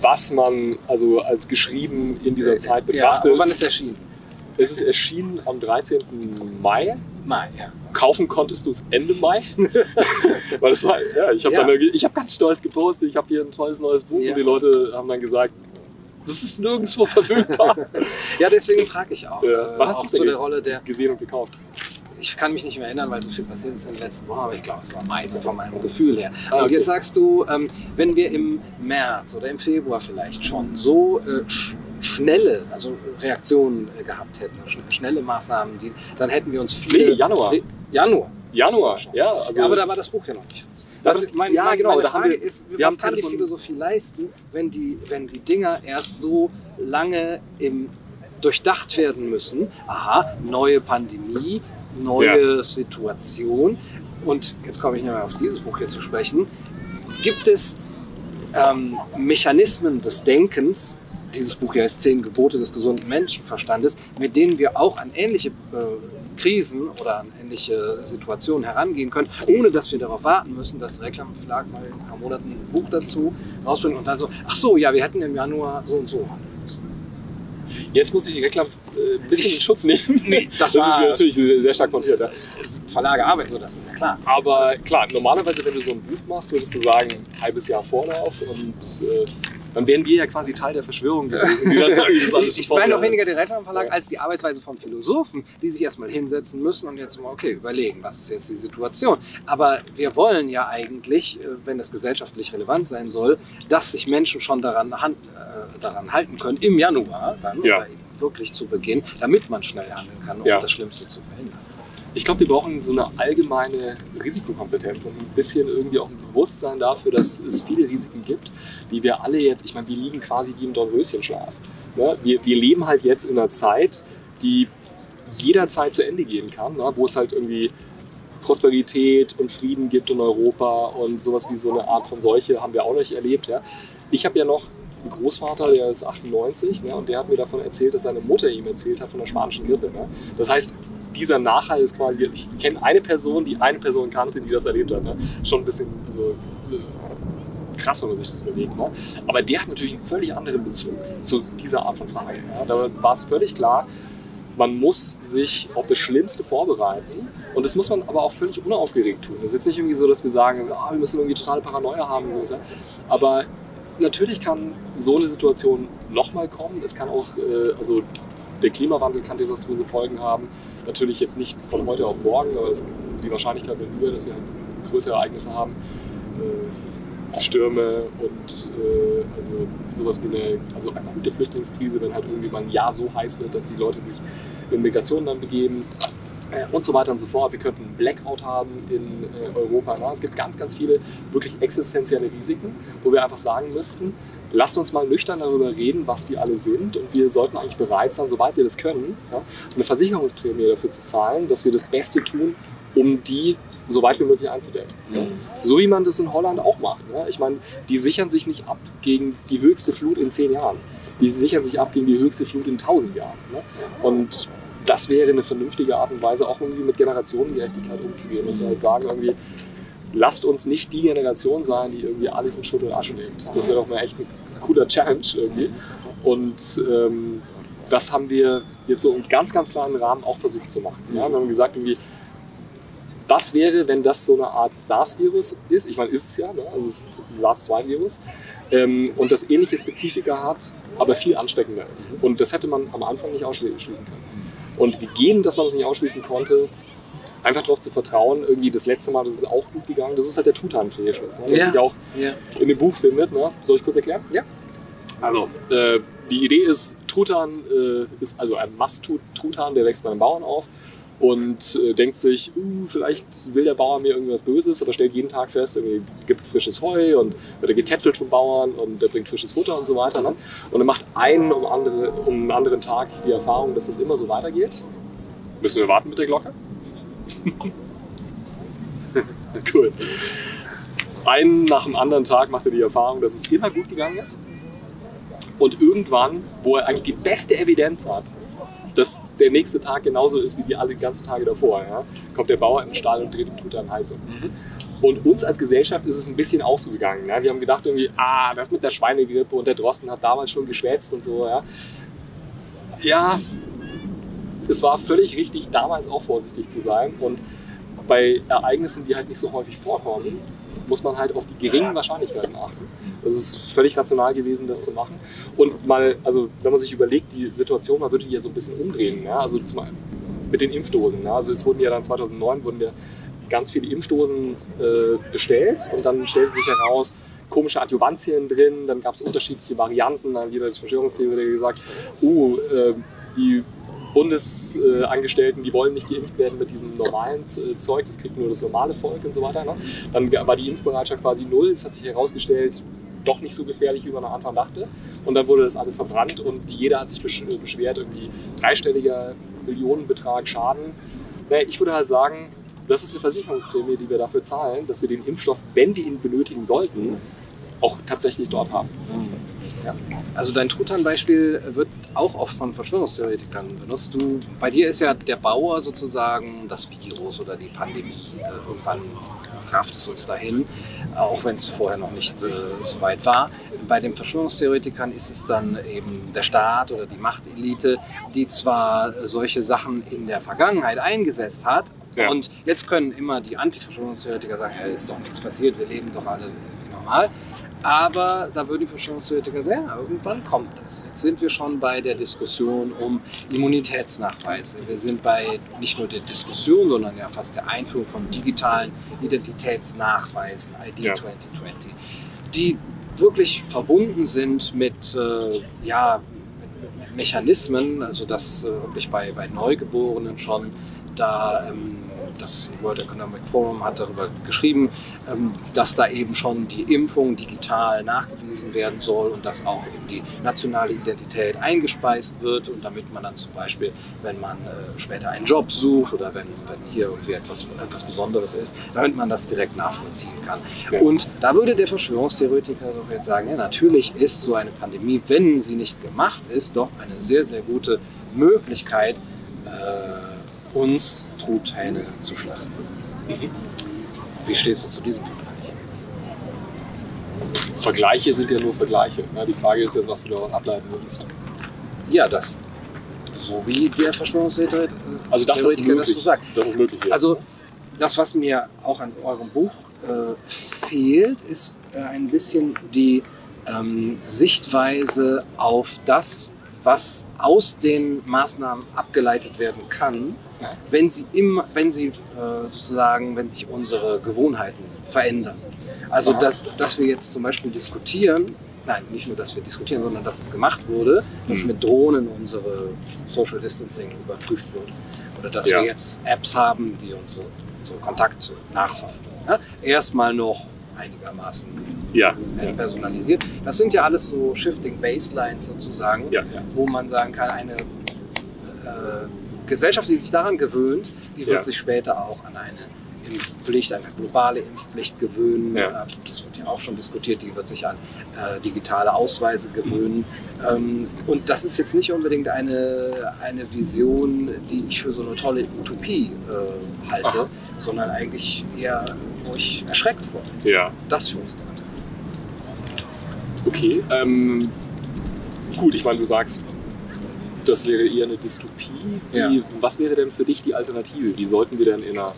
was man also als geschrieben in dieser Zeit Ja, betrachtet. aber wann ist es erschienen? es ist erschienen am 13. Mai. Mai, ja. Kaufen konntest du es Ende Mai. Weil das war, ja, ich habe Ja. dann ich habe ganz stolz gepostet, ich habe hier ein tolles neues Buch Ja. und die Leute haben dann gesagt, das ist nirgendwo verfügbar. Ja, deswegen frage ich auch. Ja. Äh, hast auch du's zu denn der Rolle der. Gesehen und gekauft. Ich kann mich nicht mehr erinnern, weil so viel passiert ist in den letzten Wochen, aber ich glaube, es war Mai, so von meinem Gefühl her. Ah, Und okay. jetzt sagst du, ähm, wenn wir im März oder im Februar vielleicht schon so äh, schnelle, also Reaktionen äh, gehabt hätten, schn schnelle Maßnahmen, die, dann hätten wir uns viele. Nee, Januar. Januar. Januar, ja. Also ja, aber da war das Buch ja noch nicht. Da Was, das- mein, ja, mein, genau, Meine Frage wir- ist, wir was haben kann die Telefon- Philosophie leisten, wenn die, wenn die Dinger erst so lange im, durchdacht werden müssen? Aha, neue Pandemie, neue ja. Situation. Und jetzt komme ich nochmal auf dieses Buch hier zu sprechen. Gibt es ähm, Mechanismen des Denkens, dieses Buch hier heißt Zehn Gebote des gesunden Menschenverstandes, mit denen wir auch an ähnliche äh, Krisen oder an ähnliche Situationen herangehen können, ohne dass wir darauf warten müssen, dass der Reklamverlag mal in ein paar Monaten ein Buch dazu rausbringt und dann so, ach so, ja, wir hätten im Januar so und so handeln müssen. Jetzt muss ich die Reklam äh, ein bisschen in Schutz nehmen. Nee, das, das ist natürlich sehr stark montiert. Ja. Verlage arbeiten so, das ist ja klar. Aber klar, normalerweise, wenn du so ein Buch machst, würdest du sagen, ein halbes Jahr Vorlauf und äh, dann wären wir ja quasi Teil der Verschwörung gewesen. ich ich meine auch weniger den Rechnungsverlag ja. als die Arbeitsweise von Philosophen, die sich erstmal hinsetzen müssen und jetzt mal, okay, überlegen, was ist jetzt die Situation. Aber wir wollen ja eigentlich, äh, wenn es gesellschaftlich relevant sein soll, dass sich Menschen schon daran, hand, äh, daran halten können, im Januar dann ja. wirklich zu Beginn, damit man schnell handeln kann, um ja. das Schlimmste zu verhindern. Ich glaube, wir brauchen so eine allgemeine Risikokompetenz und ein bisschen irgendwie auch ein Bewusstsein dafür, dass es viele Risiken gibt, die wir alle jetzt, ich meine, wir liegen quasi wie im Dornröschenschlaf. Ne? Wir, wir leben halt jetzt in einer Zeit, die jederzeit zu Ende gehen kann, ne? wo es halt irgendwie Prosperität und Frieden gibt in Europa und sowas wie so eine Art von Seuche haben wir auch nicht erlebt. Ja? Ich habe ja noch einen Großvater, der ist 98 ne? und der hat mir davon erzählt, dass seine Mutter ihm erzählt hat von der spanischen Grippe. Ne? Das heißt, dieser Nachhall ist quasi, ich kenne eine Person, die eine Person kannte, die das erlebt hat. Ne? Schon ein bisschen also, krass, wenn man sich das überlegt. Ne? Aber der hat natürlich einen völlig anderen Bezug zu dieser Art von Frage. Ja? Da war es völlig klar, man muss sich auf das Schlimmste vorbereiten und das muss man aber auch völlig unaufgeregt tun. Es ist jetzt nicht irgendwie so, dass wir sagen, oh, wir müssen irgendwie totale Paranoia haben. So, aber natürlich kann so eine Situation nochmal kommen. Es kann auch, äh, also der Klimawandel kann desaströse Folgen haben. Natürlich jetzt nicht von heute auf morgen, aber es, also die Wahrscheinlichkeit wird höher, dass wir halt größere Ereignisse haben. Äh, Stürme und äh, also sowas wie eine also akute Flüchtlingskrise, wenn halt irgendwie mal ein Jahr so heiß wird, dass die Leute sich in Migration dann begeben äh, und so weiter und so fort. Wir könnten einen Blackout haben in äh, Europa. Es gibt ganz, ganz viele wirklich existenzielle Risiken, wo wir einfach sagen müssten, lasst uns mal nüchtern darüber reden, was die alle sind. Und wir sollten eigentlich bereit sein, soweit wir das können, ja, eine Versicherungsprämie dafür zu zahlen, dass wir das Beste tun, um die so weit wie möglich einzudecken. Ja. So wie man das in Holland auch macht. Ja. Ich meine, die sichern sich nicht ab gegen die höchste Flut in zehn Jahren. Die sichern sich ab gegen die höchste Flut in tausend Jahren. Ne? Und das wäre eine vernünftige Art und Weise, auch irgendwie mit Generationengerechtigkeit umzugehen. Dass wir halt sagen, irgendwie, lasst uns nicht die Generation sein, die irgendwie alles in Schutt und Asche legt. Das wäre doch mal echt ein cooler Challenge irgendwie. Und ähm, das haben wir jetzt so im ganz, ganz kleinen Rahmen auch versucht zu machen. Ja? Wir haben gesagt, irgendwie, was wäre, wenn das so eine Art SARS-Virus ist? Ich meine, ist es ja, ne? also es ist ein SARS-2-Virus. Ähm, und das ähnliche Spezifika hat, aber viel ansteckender ist. Und das hätte man am Anfang nicht ausschließen können. Und gegeben, dass man das nicht ausschließen konnte, einfach darauf zu vertrauen, irgendwie das letzte Mal, das ist auch gut gegangen, das ist halt der Tutan-Fehlschluss, ne, den ja. sich auch ja. in dem Buch findet. Ne? Soll ich kurz erklären? Ja. Also, äh, die Idee ist, Truthahn äh, ist also ein Mast-Truthahn, der wächst bei einem Bauern auf und äh, denkt sich, uh, vielleicht will der Bauer mir irgendwas Böses oder stellt jeden Tag fest, er gibt frisches Heu und wird er getätschelt vom Bauern und der bringt frisches Futter und so weiter. Ne? Und er macht einen um, andere, um einen anderen Tag die Erfahrung, dass das immer so weitergeht. Müssen wir warten mit der Glocke? cool. Einen nach dem anderen Tag macht er die Erfahrung, dass es immer gut gegangen ist. Und irgendwann, wo er eigentlich die beste Evidenz hat, dass der nächste Tag genauso ist wie die alle ganzen Tage davor, ja, kommt der Bauer in den Stall und dreht dem Tutor an Heizung. Mhm. Und uns als Gesellschaft ist es ein bisschen auch so gegangen. Ja. Wir haben gedacht irgendwie, ah, das mit der Schweinegrippe und der Drosten hat damals schon geschwätzt und so. Ja, ja es war völlig richtig, damals auch vorsichtig zu sein. Und bei Ereignissen, die halt nicht so häufig vorkommen, muss man halt auf die geringen Wahrscheinlichkeiten achten. Es ist völlig rational gewesen, das zu machen. Und mal, also wenn man sich überlegt, die Situation, man würde die ja so ein bisschen umdrehen. Ja? Also mit den Impfdosen. Ja? Also es wurden ja dann 2009 wurden ja ganz viele Impfdosen äh, bestellt und dann stellte sich heraus, komische Adjuvantien drin, dann gab es unterschiedliche Varianten, dann hat jeder Verschwörungstheorie gesagt, uh, äh, die Bundesangestellten, die wollen nicht geimpft werden mit diesem normalen Zeug, das kriegt nur das normale Volk und so weiter. Ne? Dann war die Impfbereitschaft quasi null. Es hat sich herausgestellt, doch nicht so gefährlich, wie man am Anfang dachte. Und dann wurde das alles verbrannt und jeder hat sich beschwert, irgendwie dreistelliger Millionenbetrag Schaden. Naja, ich würde halt sagen, das ist eine Versicherungsprämie, die wir dafür zahlen, dass wir den Impfstoff, wenn wir ihn benötigen sollten, auch tatsächlich dort haben. Ja. Also dein Truthahn-Beispiel wird auch oft von Verschwörungstheoretikern benutzt. Du, bei dir ist ja der Bauer sozusagen das Virus oder die Pandemie. Äh, irgendwann rafft es uns dahin, auch wenn es vorher noch nicht äh, so weit war. Bei den Verschwörungstheoretikern ist es dann eben der Staat oder die Machtelite, die zwar solche Sachen in der Vergangenheit eingesetzt hat, Ja. und jetzt können immer die Anti-Verschwörungstheoretiker sagen, ja, ist doch nichts passiert, wir leben doch alle normal. Aber da würden die Verschwörungstheoretiker sagen, ja, irgendwann kommt das. Jetzt sind wir schon bei der Diskussion um Immunitätsnachweise. Wir sind bei nicht nur der Diskussion, sondern ja fast der Einführung von digitalen Identitätsnachweisen, ID Ja. 2020, die wirklich verbunden sind mit, äh, ja, mit Mechanismen, also dass äh, wirklich bei, bei Neugeborenen schon da ähm, das World Economic Forum hat darüber geschrieben, ähm, dass da eben schon die Impfung digital nachgewiesen werden soll und das auch in die nationale Identität eingespeist wird und damit man dann zum Beispiel, wenn man äh, später einen Job sucht oder wenn, wenn hier irgendwie etwas, etwas Besonderes ist, damit man das direkt nachvollziehen kann. Ja. Und da würde der Verschwörungstheoretiker doch jetzt sagen, ja, natürlich ist so eine Pandemie, wenn sie nicht gemacht ist, doch eine sehr, sehr gute Möglichkeit, äh, uns Truthähne zu schlachten. Wie stehst du zu diesem Vergleich? Vergleiche sind ja nur Vergleiche. Ne? Die Frage ist jetzt, was du daraus ableiten würdest. Ja, das so wie der Verschwörungstheoretiker Also das ist möglich. das so sagt. Das ist möglich. Ja. Also das, was mir auch an eurem Buch äh, fehlt, ist äh, ein bisschen die ähm, Sichtweise auf das, was aus den Maßnahmen abgeleitet werden kann, wenn sie immer, wenn sie äh, sozusagen, wenn sich unsere Gewohnheiten verändern. Also dass, dass wir jetzt zum Beispiel diskutieren, nein, nicht nur, dass wir diskutieren, sondern dass es gemacht wurde, dass Hm. mit Drohnen unsere Social Distancing überprüft wird. Oder dass Ja. wir jetzt Apps haben, die unsere, unsere Kontakte nachverfolgen. Ja? Erstmal noch einigermaßen ja. äh, personalisiert. Das sind ja alles so Shifting Baselines sozusagen, wo man sagen kann, eine äh, Gesellschaft, die sich daran gewöhnt, die wird sich später auch an eine Impfpflicht, eine globale Impfpflicht gewöhnen. Ja. Äh, Das wird ja auch schon diskutiert, die wird sich an äh, digitale Ausweise gewöhnen. Ähm, und das ist jetzt nicht unbedingt eine, eine Vision, die ich für so eine tolle Utopie äh, halte, Aha. sondern eigentlich eher, wo ich erschreckt vor ja. dass wir uns daran Okay. Ähm, gut, ich meine, du sagst, das wäre eher eine Dystopie. Wie, Ja. Was wäre denn für dich die Alternative? Wie sollten wir denn in einer,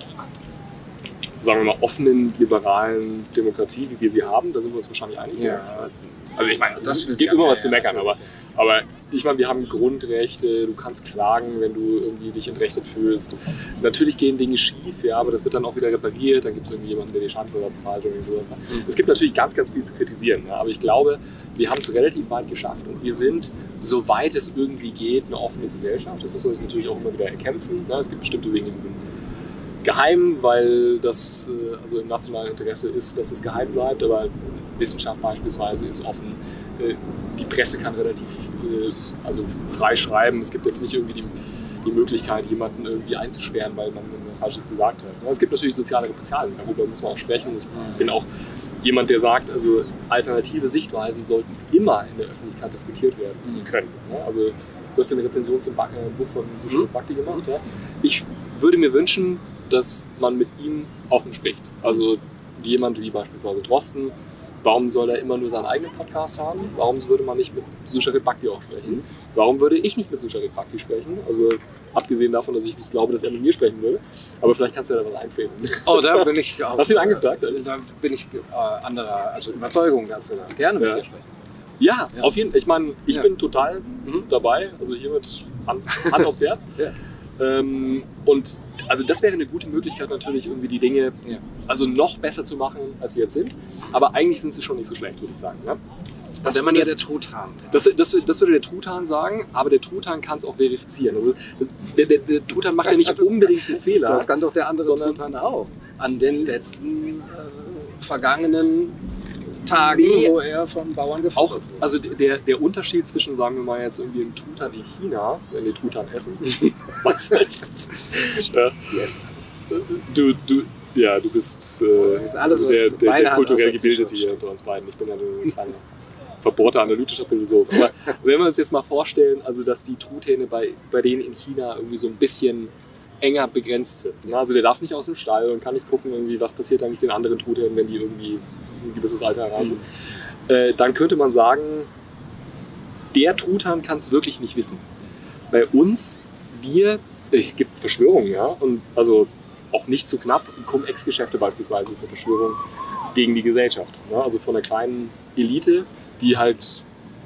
sagen wir mal, offenen, liberalen Demokratie, wie wir sie haben, da sind wir uns wahrscheinlich einig. Ja. Also ich meine, es gibt immer was zu meckern, aber, aber ich meine, wir haben Grundrechte, du kannst klagen, wenn du irgendwie dich entrechtet fühlst. Natürlich gehen Dinge schief, ja, aber das wird dann auch wieder repariert, dann gibt es irgendwie jemanden, der die Schadensersatz zahlt oder sowas. Mhm. Es gibt natürlich ganz, ganz viel zu kritisieren, ja, aber ich glaube, wir haben es relativ weit geschafft und wir sind, soweit es irgendwie geht, eine offene Gesellschaft. Das müssen wir uns natürlich auch immer wieder erkämpfen. Ne? Es gibt bestimmte Dinge, die sind geheim, weil das äh, also im nationalen Interesse ist, dass es geheim bleibt, aber Wissenschaft beispielsweise ist offen. Äh, Die Presse kann relativ äh, also frei schreiben. Es gibt jetzt nicht irgendwie die, die Möglichkeit, jemanden irgendwie einzusperren, weil man irgendwas Falsches gesagt hat. Es gibt natürlich soziale Repressalien, darüber müssen wir auch sprechen. Ich bin auch jemand, der sagt, also alternative Sichtweisen sollten immer in der Öffentlichkeit diskutiert werden Mhm. können. ne? Also du hast ja eine Rezension zum Buch von Sushil Mhm. Bhakti gemacht. Ich würde mir wünschen, dass man mit ihm offen spricht. Also jemand wie beispielsweise Drosten, warum soll er immer nur seinen eigenen Podcast haben? Warum würde man nicht mit Susharit Bhakti auch sprechen? Warum würde ich nicht mit Susharit Bhakti sprechen? Also abgesehen davon, dass ich nicht glaube, dass er mit mir sprechen würde. Aber vielleicht kannst du ja da was einfällen. Oh, da bin ich auch. Hast du ihn angefragt? Da bin ich äh, anderer, also Überzeugung, dass du da gerne mit Ja. dir sprechen. Ja, Ja. auf jeden Fall. Ich meine, ich Ja. bin total Mhm. dabei. Also hiermit Hand, Hand aufs Herz. Ja. Ähm, und also das wäre eine gute Möglichkeit natürlich irgendwie die Dinge Ja. also noch besser zu machen, als sie jetzt sind. Aber eigentlich sind sie schon nicht so schlecht, würde ich sagen. Ne? Das wenn man jetzt- der Truthahn. Das, das, das würde der Truthahn sagen, aber der Truthahn kann es auch verifizieren. Also der, der, der Truthahn macht ja nicht unbedingt einen Fehler. Das kann doch der andere Sondern- Truthahn auch. An den letzten äh, vergangenen Tagen, Nee. wo er von Bauern Auch, gefüttert wurde. also der, der Unterschied zwischen, sagen wir mal jetzt irgendwie einem Truthahn in China, wenn die Truthahn essen, weiß nicht. Ja, Die essen alles. du, du, ja, du bist äh, Das ist alles, der, was der, der Hand kulturell der Gebildete hier unter uns beiden. Ich bin ja nur ein kleiner verbohrter analytischer Philosoph. Aber wenn wir uns jetzt mal vorstellen, also dass die Truthähne bei, bei denen in China irgendwie so ein bisschen enger begrenzt sind. Also der darf nicht aus dem Stall und kann nicht gucken, irgendwie, was passiert eigentlich den anderen Truthähnen, wenn die irgendwie ein gewisses Alter erreichen. Äh, dann könnte man sagen, der Truthahn kann es wirklich nicht wissen. Bei uns, wir, es gibt Verschwörungen, ja, und also auch nicht zu knapp, Cum-Ex-Geschäfte beispielsweise ist eine Verschwörung gegen die Gesellschaft. Ne? Also von einer kleinen Elite, die halt,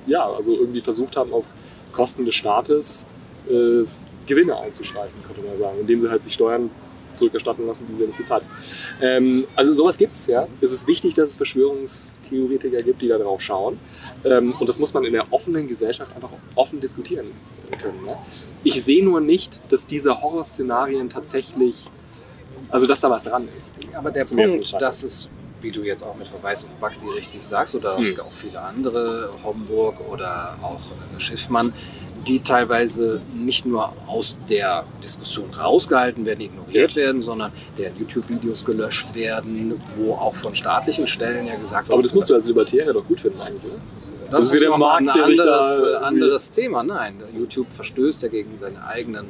ja, also irgendwie versucht haben, auf Kosten des Staates äh, Gewinne einzustreichen, könnte man sagen, indem sie halt sich Steuern zurückerstatten lassen, die sie nicht gezahlt haben. Ähm, also sowas gibt's, ja. Es ist wichtig, dass es Verschwörungstheoretiker gibt, die da drauf schauen. Ähm, und das muss man in der offenen Gesellschaft einfach offen diskutieren können. Ja? Ich sehe nur nicht, dass diese Horrorszenarien tatsächlich, also dass da was dran ist. Aber der Punkt, dass es, wie du jetzt auch mit Verweis auf Bakti richtig sagst, oder Hm. auch viele andere, Homburg oder auch äh, Schiffmann, die teilweise nicht nur aus der Diskussion rausgehalten werden, ignoriert werden, sondern deren YouTube-Videos gelöscht werden, wo auch von staatlichen Stellen ja gesagt wird, Aber das musst du als Libertärer doch gut finden eigentlich, oder? Das Das ist ist der nochmal ein da anderes, äh, irgendwie- anderes Thema. Nein, YouTube verstößt ja gegen seine eigenen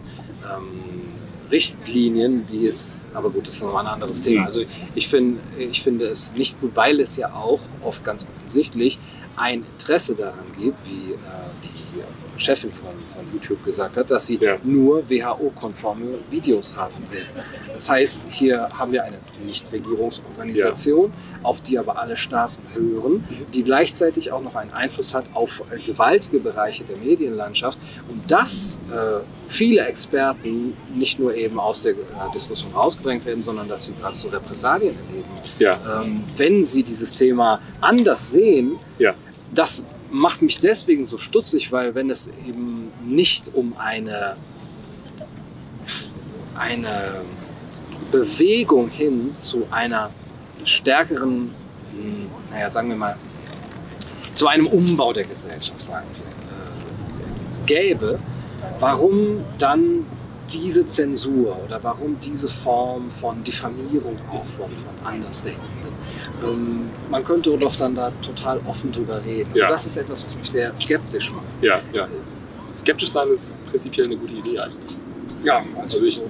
ähm, Richtlinien, die es, aber gut, das ist nochmal ein anderes Thema. Mhm. Also ich, find, ich finde es nicht gut, weil es ja auch oft ganz offensichtlich ein Interesse daran gibt, wie äh, die Chefin von, von YouTube gesagt hat, dass sie Ja. nur WHO-konforme Videos haben will. Das heißt, hier haben wir eine Nichtregierungsorganisation, auf die aber alle Staaten hören, die gleichzeitig auch noch einen Einfluss hat auf äh, gewaltige Bereiche der Medienlandschaft und dass äh, viele Experten nicht nur eben aus der äh, Diskussion rausgedrängt werden, sondern dass sie gerade so Repressalien erleben. Ja. Ähm, wenn sie dieses Thema anders sehen, Ja. das macht mich deswegen so stutzig, weil wenn es eben nicht um eine, eine Bewegung hin zu einer stärkeren, hm, naja, sagen wir mal, zu einem Umbau der Gesellschaft, sagen wir, äh, gäbe, warum dann diese Zensur oder warum diese Form von Diffamierung auch von, von Andersdenkenden? Ähm, man könnte doch dann da total offen drüber reden. Ja. Also das ist etwas, was mich sehr skeptisch macht. Ja, ja. Skeptisch sein ist prinzipiell eine gute Idee eigentlich. Ja, Also ich-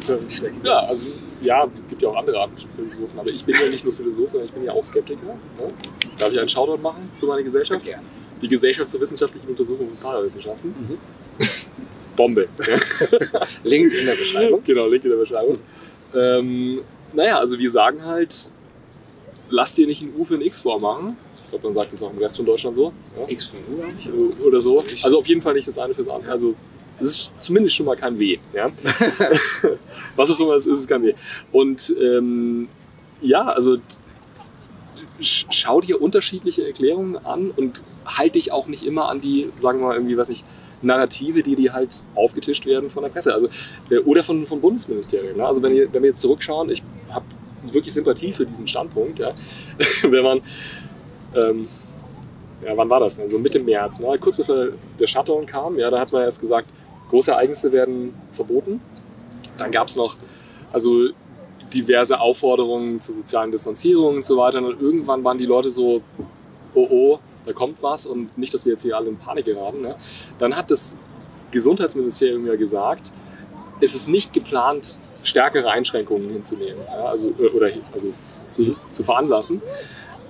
so schlecht. Ja, also ja, gibt ja auch andere Arten von Philosophen, aber ich bin ja nicht nur Philosoph, sondern ich bin ja auch Skeptiker. Ne? Darf ich einen Shoutout machen für meine Gesellschaft? Gerne. Die Gesellschaft zur wissenschaftlichen Untersuchung von Parawissenschaften. Mhm. Bombe. Link in der Beschreibung. Genau, Link in der Beschreibung. Ähm, naja, also wir sagen halt, lass dir nicht ein U für ein X vormachen. Ich glaube, man sagt das auch im Rest von Deutschland so. Ja? X für U, habe ich. Oder so. Also auf jeden Fall nicht das eine fürs andere. Also es ist zumindest schon mal kein W. Ja? Was auch immer es ist, ist kein W. Und ähm, ja, also sch- schau dir unterschiedliche Erklärungen an und halt dich auch nicht immer an die, sagen wir mal, irgendwie, was ich, Narrative, die dir halt aufgetischt werden von der Presse. Also, äh, oder von, vom Bundesministerium. Ne? Also wenn, ihr, wenn wir jetzt zurückschauen, ich habe wirklich Sympathie für diesen Standpunkt, ja? wenn man ähm, ja, wann war das denn? So Mitte März, ne? kurz bevor der Shutdown kam, ja, da hat man erst gesagt, große Ereignisse werden verboten. Dann gab es noch also diverse Aufforderungen zur sozialen Distanzierung und so weiter. Und irgendwann waren die Leute so, oh oh, da kommt was und nicht, dass wir jetzt hier alle in Panik geraten. Ne? Dann hat das Gesundheitsministerium ja gesagt, es ist nicht geplant, stärkere Einschränkungen hinzunehmen, ja? also, äh, oder also zu, zu veranlassen.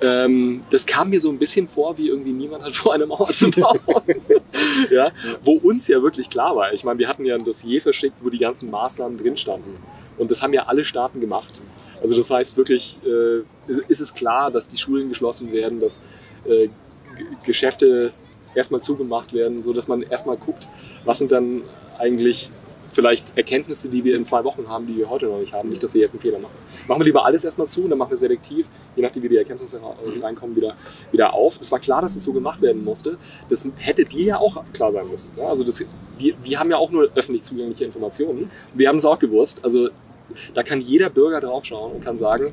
Ähm, das kam mir so ein bisschen vor, wie irgendwie niemand hat vor, eine Mauer zu bauen. ja? Wo uns ja wirklich klar war. Ich meine, wir hatten ja ein Dossier verschickt, wo die ganzen Maßnahmen drin standen. Und das haben ja alle Staaten gemacht. Also das heißt wirklich, äh, ist es klar, dass die Schulen geschlossen werden, dass äh, Geschäfte erstmal zugemacht werden, so dass man erstmal guckt, was sind dann eigentlich vielleicht Erkenntnisse, die wir in zwei Wochen haben, die wir heute noch nicht haben. Nicht, dass wir jetzt einen Fehler machen. Machen wir lieber alles erstmal zu und dann machen wir selektiv, je nachdem wie die Erkenntnisse ra- reinkommen, wieder, wieder auf. Es war klar, dass es so gemacht werden musste. Das hätte dir ja auch klar sein müssen. Ja? Also das, wir, wir haben ja auch nur öffentlich zugängliche Informationen. Wir haben es auch gewusst. Also da kann jeder Bürger draufschauen und kann sagen,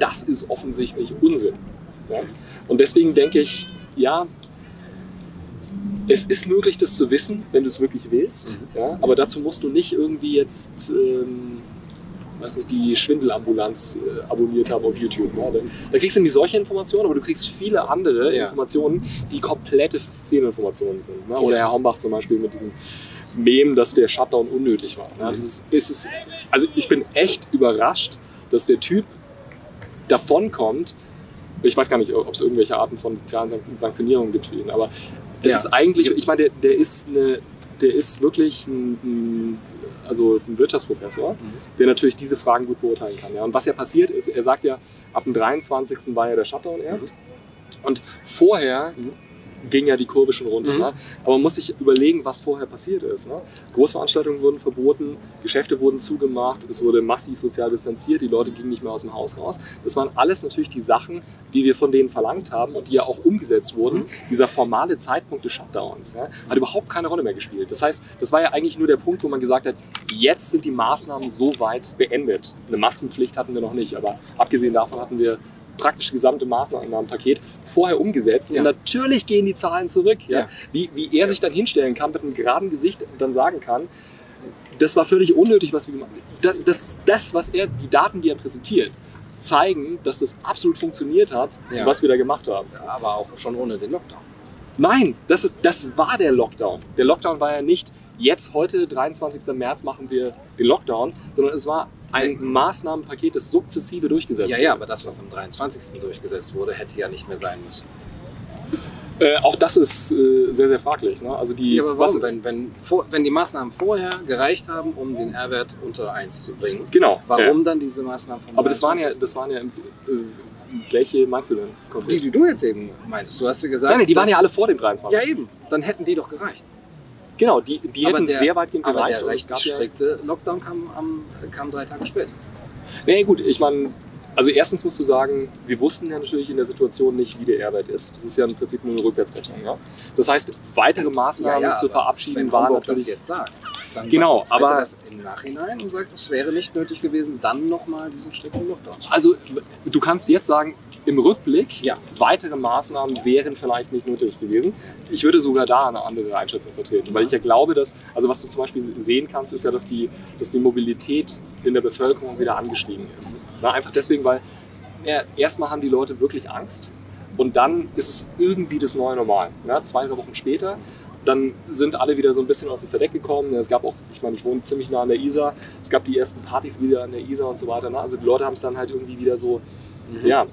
das ist offensichtlich Unsinn. Ja? Und deswegen denke ich, ja, es ist möglich, das zu wissen, wenn du es wirklich willst. Mhm. Ja? Aber dazu musst du nicht irgendwie jetzt ähm, weiß nicht, die Schwindelambulanz äh, abonniert haben auf YouTube. Ne? Da, da kriegst du nämlich solche Informationen, aber du kriegst viele andere Ja. Informationen, die komplette Fehlinformationen sind. Ne? Oder Ja. Herr Hombach zum Beispiel mit diesem Mem, dass der Shutdown unnötig war. Ne? Mhm. Das ist, ist es, also ich bin echt überrascht, dass der Typ davonkommt. Ich weiß gar nicht, ob es irgendwelche Arten von sozialen Sank- Sanktionierungen gibt für ihn, aber es Ja, ist eigentlich, gibt's. ich meine, der, der ist eine, der ist wirklich ein, ein, also ein Wirtschaftsprofessor, der natürlich diese Fragen gut beurteilen kann. Ja. Und was ja passiert ist, er sagt ja, ab dem 23. war ja der Shutdown erst. Und vorher Mhm. Ging ja die Kurve schon runter. Mhm. Ne? Aber man muss sich überlegen, was vorher passiert ist. Ne? Großveranstaltungen wurden verboten, Geschäfte wurden zugemacht, es wurde massiv sozial distanziert, die Leute gingen nicht mehr aus dem Haus raus. Das waren alles natürlich die Sachen, die wir von denen verlangt haben und die ja auch umgesetzt wurden. Mhm. Dieser formale Zeitpunkt des Shutdowns ja, hat überhaupt keine Rolle mehr gespielt. Das heißt, das war ja eigentlich nur der Punkt, wo man gesagt hat, jetzt sind die Maßnahmen so weit beendet. Eine Maskenpflicht hatten wir noch nicht, aber abgesehen davon hatten wir praktisch gesamte Maßnahmenpaket vorher umgesetzt. Ja. Und natürlich gehen die Zahlen zurück. Ja? Ja. Wie, wie er sich dann hinstellen kann mit einem geraden Gesicht und dann sagen kann, das war völlig unnötig, was wir gemacht haben. Das, das, was er, die Daten, die er präsentiert, zeigen, dass das absolut funktioniert hat, Ja. was wir da gemacht haben. Aber auch schon ohne den Lockdown. Nein, das, ist, das war der Lockdown. Der Lockdown war ja nicht, jetzt heute, 23. März, machen wir den Lockdown, sondern es war ein Maßnahmenpaket, das sukzessive durchgesetzt Ja, wurde. ja, aber das, was am 23. durchgesetzt wurde, hätte ja nicht mehr sein müssen. Äh, auch das ist äh, sehr, sehr fraglich. Ne? Also die, Ja, aber warum? was, Wenn, wenn, vor, wenn die Maßnahmen vorher gereicht haben, um den R-Wert unter 1 zu bringen, genau. warum Ja. dann diese Maßnahmen vom Aber das waren ja, 23.? das waren ja, äh, welche meinst du denn? Die, konkret? die du jetzt eben meintest. Du hast ja gesagt. Nein, nein, die waren dass- ja alle vor dem 23. Ja, eben. Dann hätten die doch gereicht. Genau, die, die Aber hätten der- sehr weitgehend Aber gereicht. der und es recht gab ja- strikte Lockdown kam, am, kam drei Tage später. Nee, gut, ich meine, also erstens musst du sagen, wir wussten ja natürlich in der Situation nicht, wie der R-Wert ist. Das ist ja im Prinzip nur eine Rückwärtsrechnung. Ja? Das heißt, weitere Maßnahmen zu aber verabschieden wenn waren natürlich. das jetzt sagt, dann Genau, sagt, aber- er das im Nachhinein und sagt, es wäre nicht nötig gewesen, dann nochmal diesen strikten Lockdown zu machen. Also, du kannst jetzt sagen, im Rückblick, Ja. weitere Maßnahmen wären vielleicht nicht nötig gewesen. Ich würde sogar da eine andere Einschätzung vertreten, weil ich ja glaube, dass, also was du zum Beispiel sehen kannst, ist ja, dass die, dass die Mobilität in der Bevölkerung wieder angestiegen ist. Na, einfach deswegen, weil ja, erstmal haben die Leute wirklich Angst und dann ist es irgendwie das neue Normal. Ja, zwei, drei Wochen später, dann sind alle wieder so ein bisschen aus dem Verdeck gekommen. Es gab auch, ich meine, ich wohne ziemlich nah an der Isar, es gab die ersten Partys wieder an der Isar und so weiter. Also die Leute haben es dann halt irgendwie wieder so Mhm. ja,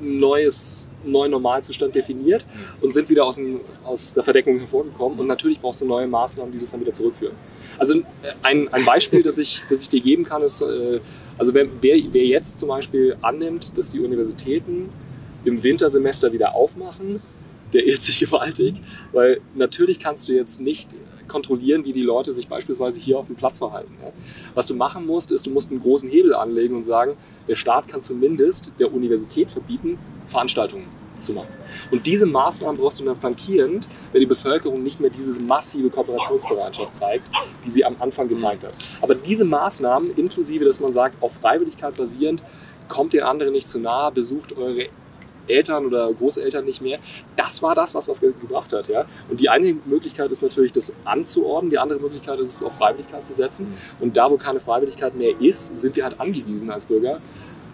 neues, neuen Normalzustand definiert und sind wieder aus, dem, aus der Verdeckung hervorgekommen. Und natürlich brauchst du neue Maßnahmen, die das dann wieder zurückführen. Also äh, ein, ein Beispiel, das ich, das ich dir geben kann, ist, äh, also wer, wer, wer jetzt zum Beispiel annimmt, dass die Universitäten im Wintersemester wieder aufmachen, der irrt sich gewaltig, weil natürlich kannst du jetzt nicht kontrollieren, wie die Leute sich beispielsweise hier auf dem Platz verhalten. Was du machen musst, ist, du musst einen großen Hebel anlegen und sagen, der Staat kann zumindest der Universität verbieten, Veranstaltungen zu machen. Und diese Maßnahmen brauchst du dann flankierend, wenn die Bevölkerung nicht mehr diese massive Kooperationsbereitschaft zeigt, die sie am Anfang gezeigt hat. Aber diese Maßnahmen, inklusive, dass man sagt, auf Freiwilligkeit basierend, kommt den anderen nicht zu nahe, besucht eure Eltern oder Großeltern nicht mehr. Das war das, was was ge- gebracht hat. Ja? Und die eine Möglichkeit ist natürlich, das anzuordnen. Die andere Möglichkeit ist es, auf Freiwilligkeit zu setzen. Und da, wo keine Freiwilligkeit mehr ist, sind wir halt angewiesen als Bürger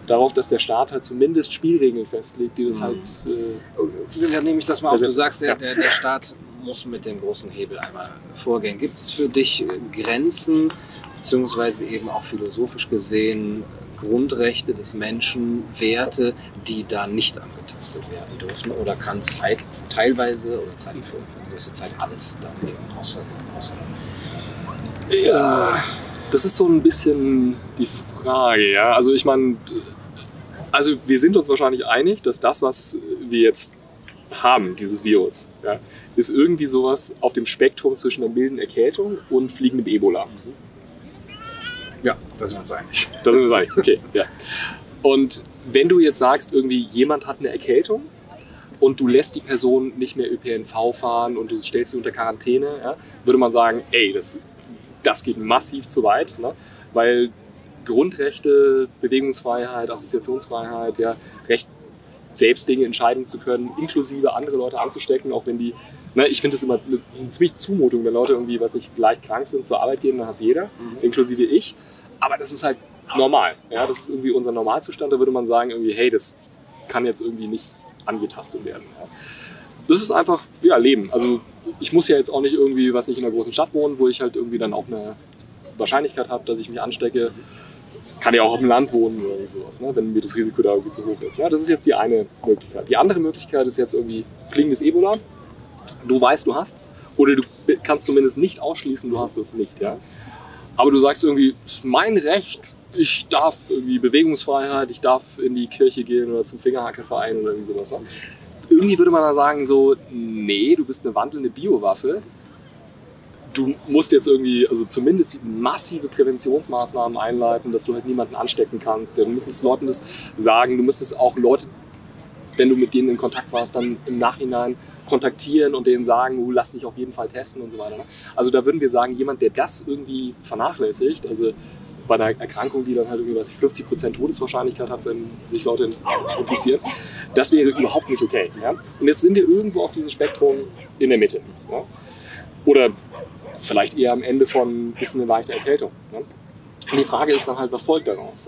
darauf, dass der Staat halt zumindest Spielregeln festlegt, die das Mhm. halt. Äh, Dann nehme ich das mal auf. Also, Du sagst, der, ja. der, der Staat muss mit dem großen Hebel einmal vorgehen. Gibt es für dich äh, Grenzen, beziehungsweise eben auch philosophisch gesehen Grundrechte des Menschen, Werte, die da nicht angetastet werden dürfen? Oder kann Zeit teilweise oder Zeit für, eine gewisse Zeit alles dann eben außer, außer ja, das ist so ein bisschen die Frage, ja. Also ich meine, also wir sind uns wahrscheinlich einig, dass das, was wir jetzt haben, dieses Virus, ja, ist irgendwie sowas auf dem Spektrum zwischen einer milden Erkältung und fliegendem Ebola. Ja, da sind wir uns einig. Da sind wir uns einig. Okay, ja. Und wenn du jetzt sagst, irgendwie jemand hat eine Erkältung und du lässt die Person nicht mehr ÖPNV fahren und du stellst sie unter Quarantäne, ja, würde man sagen, ey, das, das geht massiv zu weit, ne? weil Grundrechte, Bewegungsfreiheit, Assoziationsfreiheit, ja, Recht selbst Dinge entscheiden zu können, inklusive andere Leute anzustecken, auch wenn die, ne, ich finde es immer eine, eine ziemlich Zumutung, wenn Leute irgendwie, was ich leicht krank sind, zur Arbeit gehen, dann hat es jeder, mhm. inklusive ich. Aber das ist halt normal. Ja, das ist irgendwie unser Normalzustand. Da würde man sagen, irgendwie, hey, das kann jetzt irgendwie nicht angetastet werden. Ja. Das ist einfach, ja, Leben. Also ich muss ja jetzt auch nicht irgendwie, was nicht in einer großen Stadt wohnen, wo ich halt irgendwie dann auch eine Wahrscheinlichkeit habe, dass ich mich anstecke. Kann ja auch auf dem Land wohnen oder sowas, ne? wenn mir das Risiko da irgendwie zu hoch ist. Ja, das ist jetzt die eine Möglichkeit. Die andere Möglichkeit ist jetzt irgendwie fliegendes Ebola. Du weißt, du hast es. Oder du kannst zumindest nicht ausschließen, du hast es nicht. Ja? Aber du sagst irgendwie, ist mein Recht, ich darf irgendwie Bewegungsfreiheit, ich darf in die Kirche gehen oder zum Fingerhackelverein oder irgendwie sowas. Ne? Irgendwie würde man da sagen, so, nee, du bist eine wandelnde Biowaffe. Du musst jetzt irgendwie, also zumindest massive Präventionsmaßnahmen einleiten, dass du halt niemanden anstecken kannst. Du müsstest Leuten das sagen, du müsstest auch Leute, wenn du mit denen in Kontakt warst, dann im Nachhinein kontaktieren und denen sagen, uh, lass dich auf jeden Fall testen und so weiter. Ne? Also da würden wir sagen, jemand, der das irgendwie vernachlässigt, also bei einer Erkrankung, die dann halt irgendwie, was 50 Prozent Todeswahrscheinlichkeit hat, wenn sich Leute infizieren. Das wäre überhaupt nicht okay. Ja? Und jetzt sind wir irgendwo auf diesem Spektrum in der Mitte. Ja? Oder vielleicht eher am Ende von bisschen eine leichte Erkältung. Ja? Und die Frage ist dann halt, was folgt daraus?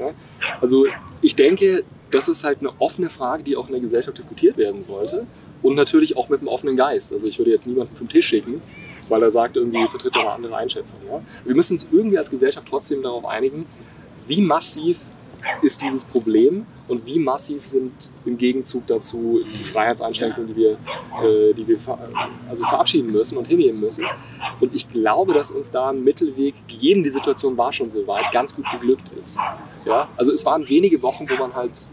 Also ich denke, das ist halt eine offene Frage, die auch in der Gesellschaft diskutiert werden sollte. Und natürlich auch mit einem offenen Geist. Also ich würde jetzt niemanden vom Tisch schicken, weil er sagt, irgendwie vertritt er eine andere Einschätzung. Ja? Wir müssen uns irgendwie als Gesellschaft trotzdem darauf einigen, wie massiv ist dieses Problem und wie massiv sind im Gegenzug dazu die Freiheitseinschränkungen, die wir, äh, die wir ver also verabschieden müssen und hinnehmen müssen. Und ich glaube, dass uns da ein Mittelweg, gegeben die Situation war schon so weit, ganz gut geglückt ist. Ja? Also es waren wenige Wochen, wo man halt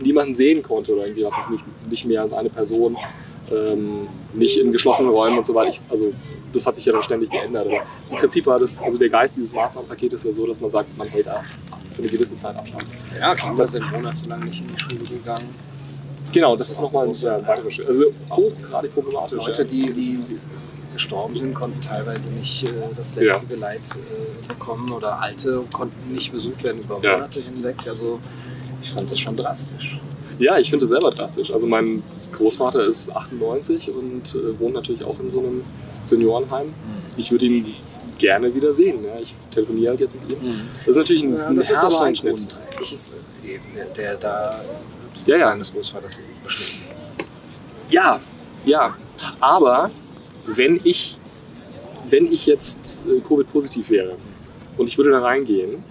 niemanden sehen konnte oder irgendwie was nicht, nicht mehr als eine Person ähm, nicht in geschlossenen Räumen und so weiter. Ich, also das hat sich ja dann ständig geändert. Aber im Prinzip war das, also der Geist dieses Maßnahmenpakets ja so, dass man sagt, man hält für eine gewisse Zeit Abstand. Ja, Kinder sind monatelang nicht in die Schule gegangen. Genau, das ist nochmal ein ja, weiteres, also hochgradig problematisch. Leute, die, die gestorben sind, konnten teilweise nicht äh, das letzte ja. Geleit äh, bekommen oder Alte konnten nicht besucht werden über Monate ja. hinweg. Also fand das schon drastisch. Ja, ich finde es selber drastisch. Also mein Großvater ist 98 und äh, wohnt natürlich auch in so einem Seniorenheim. Mhm. Ich würde ihn gerne wieder sehen. Ja. Ich telefoniere halt jetzt mit ihm. Mhm. Das ist natürlich ein, ja, ein herber Einschnitt. Das ist der, der da ja, ja. deines Großvaters beschnitten. Ja, ja. Aber wenn ich, wenn ich jetzt äh, Covid-positiv wäre und ich würde da reingehen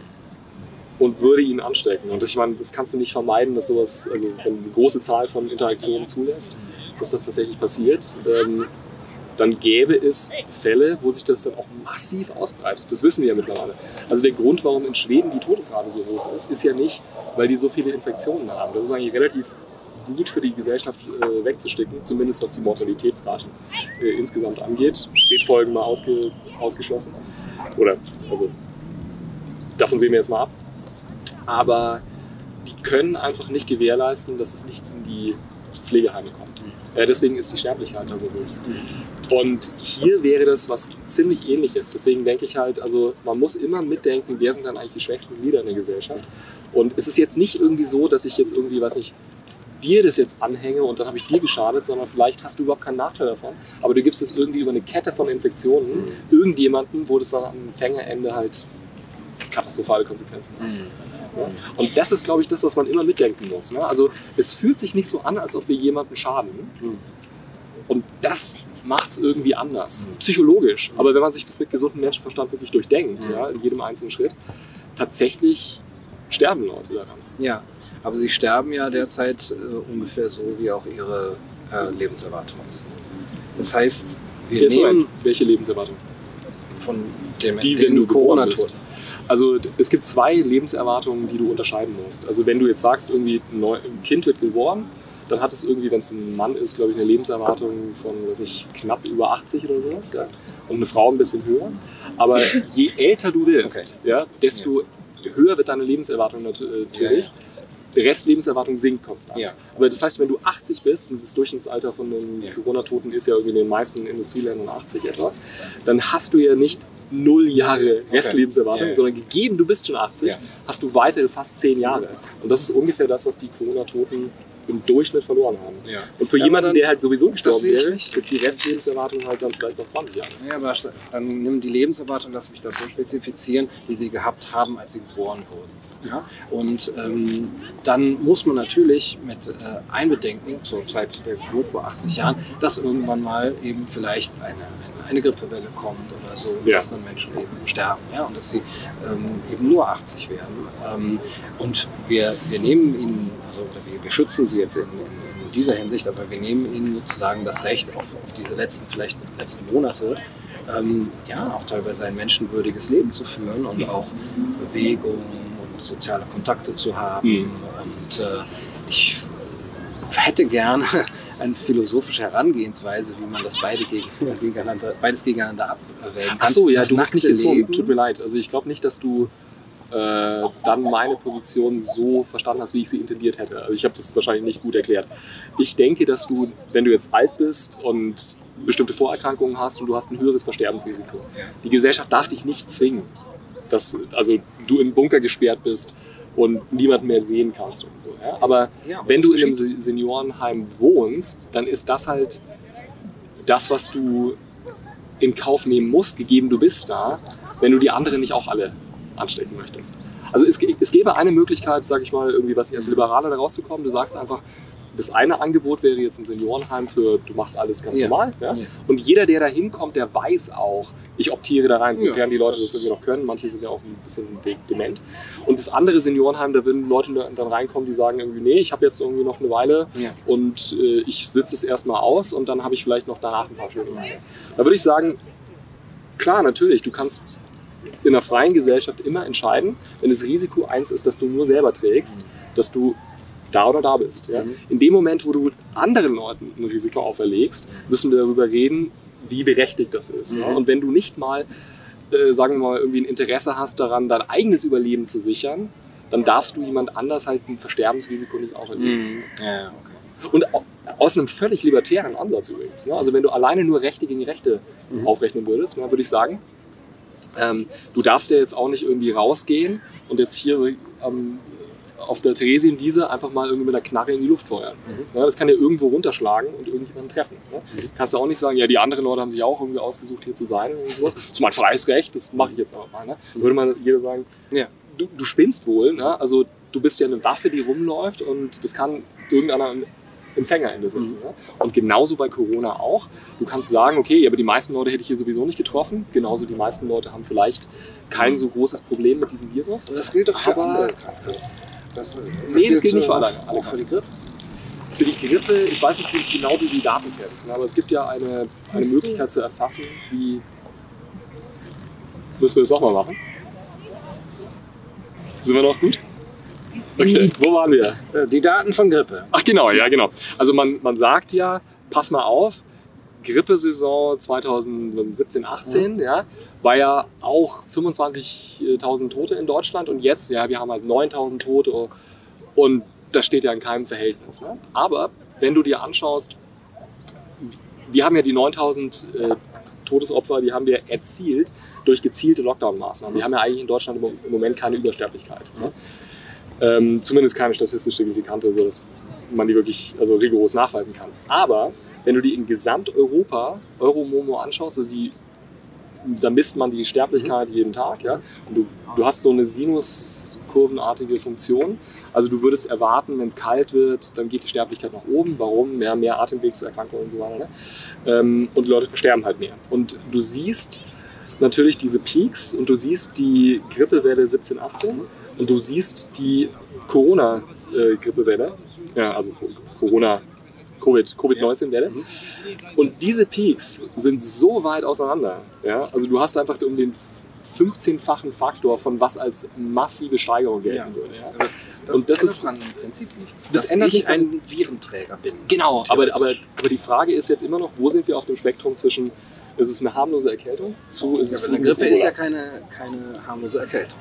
und würde ihn anstecken. Und ich meine, das kannst du nicht vermeiden, dass sowas, also wenn eine große Zahl von Interaktionen zulässt, dass das tatsächlich passiert. Ähm, dann gäbe es Fälle, wo sich das dann auch massiv ausbreitet. Das wissen wir ja mittlerweile. Also der Grund, warum in Schweden die Todesrate so hoch ist, ist ja nicht, weil die so viele Infektionen haben. Das ist eigentlich relativ gut für die Gesellschaft äh, wegzusticken, zumindest was die Mortalitätsrate äh, insgesamt angeht. Spätfolgen mal ausge, ausgeschlossen. Oder, also, davon sehen wir jetzt mal ab aber die können einfach nicht gewährleisten, dass es nicht in die Pflegeheime kommt. Äh, deswegen ist die Sterblichkeit da so hoch. Und hier wäre das was ziemlich ähnliches. Deswegen denke ich halt, also man muss immer mitdenken, wer sind dann eigentlich die schwächsten Glieder in der Gesellschaft. Und es ist jetzt nicht irgendwie so, dass ich jetzt irgendwie, was ich dir das jetzt anhänge und dann habe ich dir geschadet, sondern vielleicht hast du überhaupt keinen Nachteil davon. Aber du gibst es irgendwie über eine Kette von Infektionen mhm. irgendjemanden, wo das dann am Empfängerende halt katastrophale Konsequenzen hat. Mhm. Und das ist, glaube ich, das, was man immer mitdenken muss. Ne? Also es fühlt sich nicht so an, als ob wir jemandem schaden. Und das macht es irgendwie anders, psychologisch. Aber wenn man sich das mit gesundem Menschenverstand wirklich durchdenkt, ja, in jedem einzelnen Schritt, tatsächlich sterben Leute daran. Ja, aber sie sterben ja derzeit äh, ungefähr so, wie auch ihre äh, Lebenserwartung ist. Das heißt, wir Jetzt nehmen... Moment, welche Lebenserwartung? Von dem Die, wenn du Corona bist. Also es gibt zwei Lebenserwartungen, die du unterscheiden musst. Also wenn du jetzt sagst, irgendwie ein Kind wird geboren, dann hat es irgendwie, wenn es ein Mann ist, glaube ich, eine Lebenserwartung von, weiß ich, knapp über 80 oder sowas. Ja? Und eine Frau ein bisschen höher. Aber je älter du wirst, okay. ja, desto ja. höher wird deine Lebenserwartung natürlich. Ja, ja. Restlebenserwartung sinkt konstant. Ja. Aber das heißt, wenn du 80 bist, und das Durchschnittsalter von den ja. Corona-Toten ist ja irgendwie in den meisten Industrieländern 80 etwa, dann hast du ja nicht null Jahre Restlebenserwartung, okay. sondern gegeben, du bist schon 80, hast du weitere fast 10 Jahre. Und das ist ungefähr das, was die Corona-Toten im Durchschnitt verloren haben. Ja. Und für Ja, jemanden, dann- der halt sowieso gestorben wäre, ist die Restlebenserwartung halt dann vielleicht noch 20 Jahre. Ja, aber dann nimm die Lebenserwartung, lass mich das so spezifizieren, die sie gehabt haben, als sie geboren wurden. Ja? Und ähm, dann muss man natürlich mit äh, einbedenken, zur Zeit der Geburt vor 80 Jahren, dass irgendwann mal eben vielleicht eine, eine, eine Grippewelle kommt oder so, und Ja. dass dann Menschen eben sterben ja? und dass sie ähm, eben nur 80 werden. Ähm, und wir, wir nehmen ihnen, also wir, wir schützen sie jetzt in, in, dieser Hinsicht, aber wir nehmen ihnen sozusagen das Recht auf, auf diese letzten, vielleicht letzten Monate, ähm, ja, auch teilweise ein menschenwürdiges Leben zu führen und auch Bewegung soziale Kontakte zu haben. Mhm. Und äh, ich hätte gerne eine philosophische Herangehensweise, wie man das beide gegen, gegeneinander, beides gegeneinander abwägen kann. Ach so, ja, Das du bist nicht gezwungen. Leben- Tut mir leid. Also ich glaube nicht, dass du äh, dann meine Position so verstanden hast, wie ich sie intendiert hätte. Also ich habe das wahrscheinlich nicht gut erklärt. Ich denke, dass du, wenn du jetzt alt bist und bestimmte Vorerkrankungen hast und du hast ein höheres Versterbensrisiko, die Gesellschaft darf dich nicht zwingen, dass also du im Bunker gesperrt bist und niemanden mehr sehen kannst und so. Ja? Aber Ja, wenn du in einem Seniorenheim wohnst, dann ist das halt das, was du in Kauf nehmen musst, gegeben du bist da, wenn du die anderen nicht auch alle anstecken möchtest. Also es, es gäbe eine Möglichkeit, sage ich mal, irgendwie was als Liberaler da rauszukommen. Du sagst einfach, das eine Angebot wäre jetzt ein Seniorenheim für, du machst alles ganz Ja. normal. Ja? Ja. Und jeder, der da hinkommt, der weiß auch, ich optiere da rein, sofern Ja. die Leute das irgendwie noch können. Manche sind ja auch ein bisschen de- dement. Und das andere Seniorenheim, da würden Leute dann reinkommen, die sagen irgendwie, nee, ich habe jetzt irgendwie noch eine Weile und äh, ich sitze es erstmal aus und dann habe ich vielleicht noch danach ein paar schöne Jahre. Da würde ich sagen, klar, natürlich, du kannst in einer freien Gesellschaft immer entscheiden, wenn das Risiko eins ist, dass du nur selber trägst, dass du da oder da bist. Ja? Mhm. In dem Moment, wo du anderen Leuten ein Risiko auferlegst, müssen wir darüber reden, wie berechtigt das ist. Ja? Mhm. Und wenn du nicht mal, äh, sagen wir mal, irgendwie ein Interesse hast daran, dein eigenes Überleben zu sichern, dann darfst du jemand anders halt ein Versterbensrisiko nicht auferlegen. Mhm. Ja, ja, okay. Und au- aus einem völlig libertären Ansatz übrigens. Ne? Also wenn du alleine nur Rechte gegen Rechte Mhm. aufrechnen würdest, ne, würde ich sagen, ähm, du darfst ja jetzt auch nicht irgendwie rausgehen und jetzt hier ähm, auf der Theresienwiese einfach mal irgendwie mit einer Knarre in die Luft feuern. Mhm. Ja, das kann ja irgendwo runterschlagen und irgendjemanden treffen. Ne? Mhm. Kannst du auch nicht sagen, ja, die anderen Leute haben sich auch irgendwie ausgesucht, hier zu sein und sowas. Das ist mein freies Recht, das mache ich jetzt aber mal. Ne? Mhm. Würde mal jeder sagen, Ja. du, du spinnst wohl, ne? also du bist ja eine Waffe, die rumläuft und das kann irgendeiner Empfängerende sitzen. Ne? Und genauso bei Corona auch. Du kannst sagen, okay, aber die meisten Leute hätte ich hier sowieso nicht getroffen. Genauso die meisten Leute haben vielleicht kein so großes Problem mit diesem Virus. Und das gilt doch für Aber alle Krankheiten. Das, Das, Nee, das gilt nicht für alle- Auch, alle für die Grippe. für die Grippe, ich weiß nicht genau, wie die Daten kennst, ne, aber es gibt ja eine, eine Möglichkeit zu erfassen, wie. Müssen wir das auch mal machen? Sind wir noch gut? Okay, wo waren wir? Äh, Die Daten von Grippe. Ach genau, ja genau. Also man, man sagt ja, pass mal auf, Grippesaison 2017, 18, ja, war ja auch 25.000 Tote in Deutschland und jetzt, ja, wir haben halt 9.000 Tote und das steht ja in keinem Verhältnis. Ne? Aber wenn du dir anschaust, wir haben ja die 9.000 äh, Todesopfer, die haben wir erzielt durch gezielte Lockdown-Maßnahmen. Wir haben ja eigentlich in Deutschland im Moment keine Übersterblichkeit. Ne? Ähm, zumindest keine statistisch signifikante, sodass man die wirklich also rigoros nachweisen kann. Aber wenn du die in Gesamteuropa, Euromomo anschaust, also die, da misst man die Sterblichkeit jeden Tag, ja, und du, du hast so eine sinuskurvenartige Funktion. Also du würdest erwarten, wenn es kalt wird, dann geht die Sterblichkeit nach oben. Warum? Mehr, mehr Atemwegserkrankungen und so weiter. Ne? Ähm, und die Leute versterben halt mehr. Und du siehst natürlich diese Peaks und du siehst die Grippewelle 17, 18 und du siehst die Corona-Grippewelle, ja, also Co- Corona, Covid, Covid-19-Welle. Mhm. Und diese Peaks sind so weit auseinander. Ja? Also du hast einfach um den 15-fachen Faktor von was als massive Steigerung gelten Ja. würde. Ja? Das Und das ändert ist- an im Prinzip nichts. das dass ändert ich ein Virenträger bin. Genau, aber, aber, aber die Frage ist jetzt immer noch, wo sind wir auf dem Spektrum zwischen, ist es eine harmlose Erkältung zu, ist Ja, es eine Grippe ist ja Ebola? keine, keine harmlose Erkältung.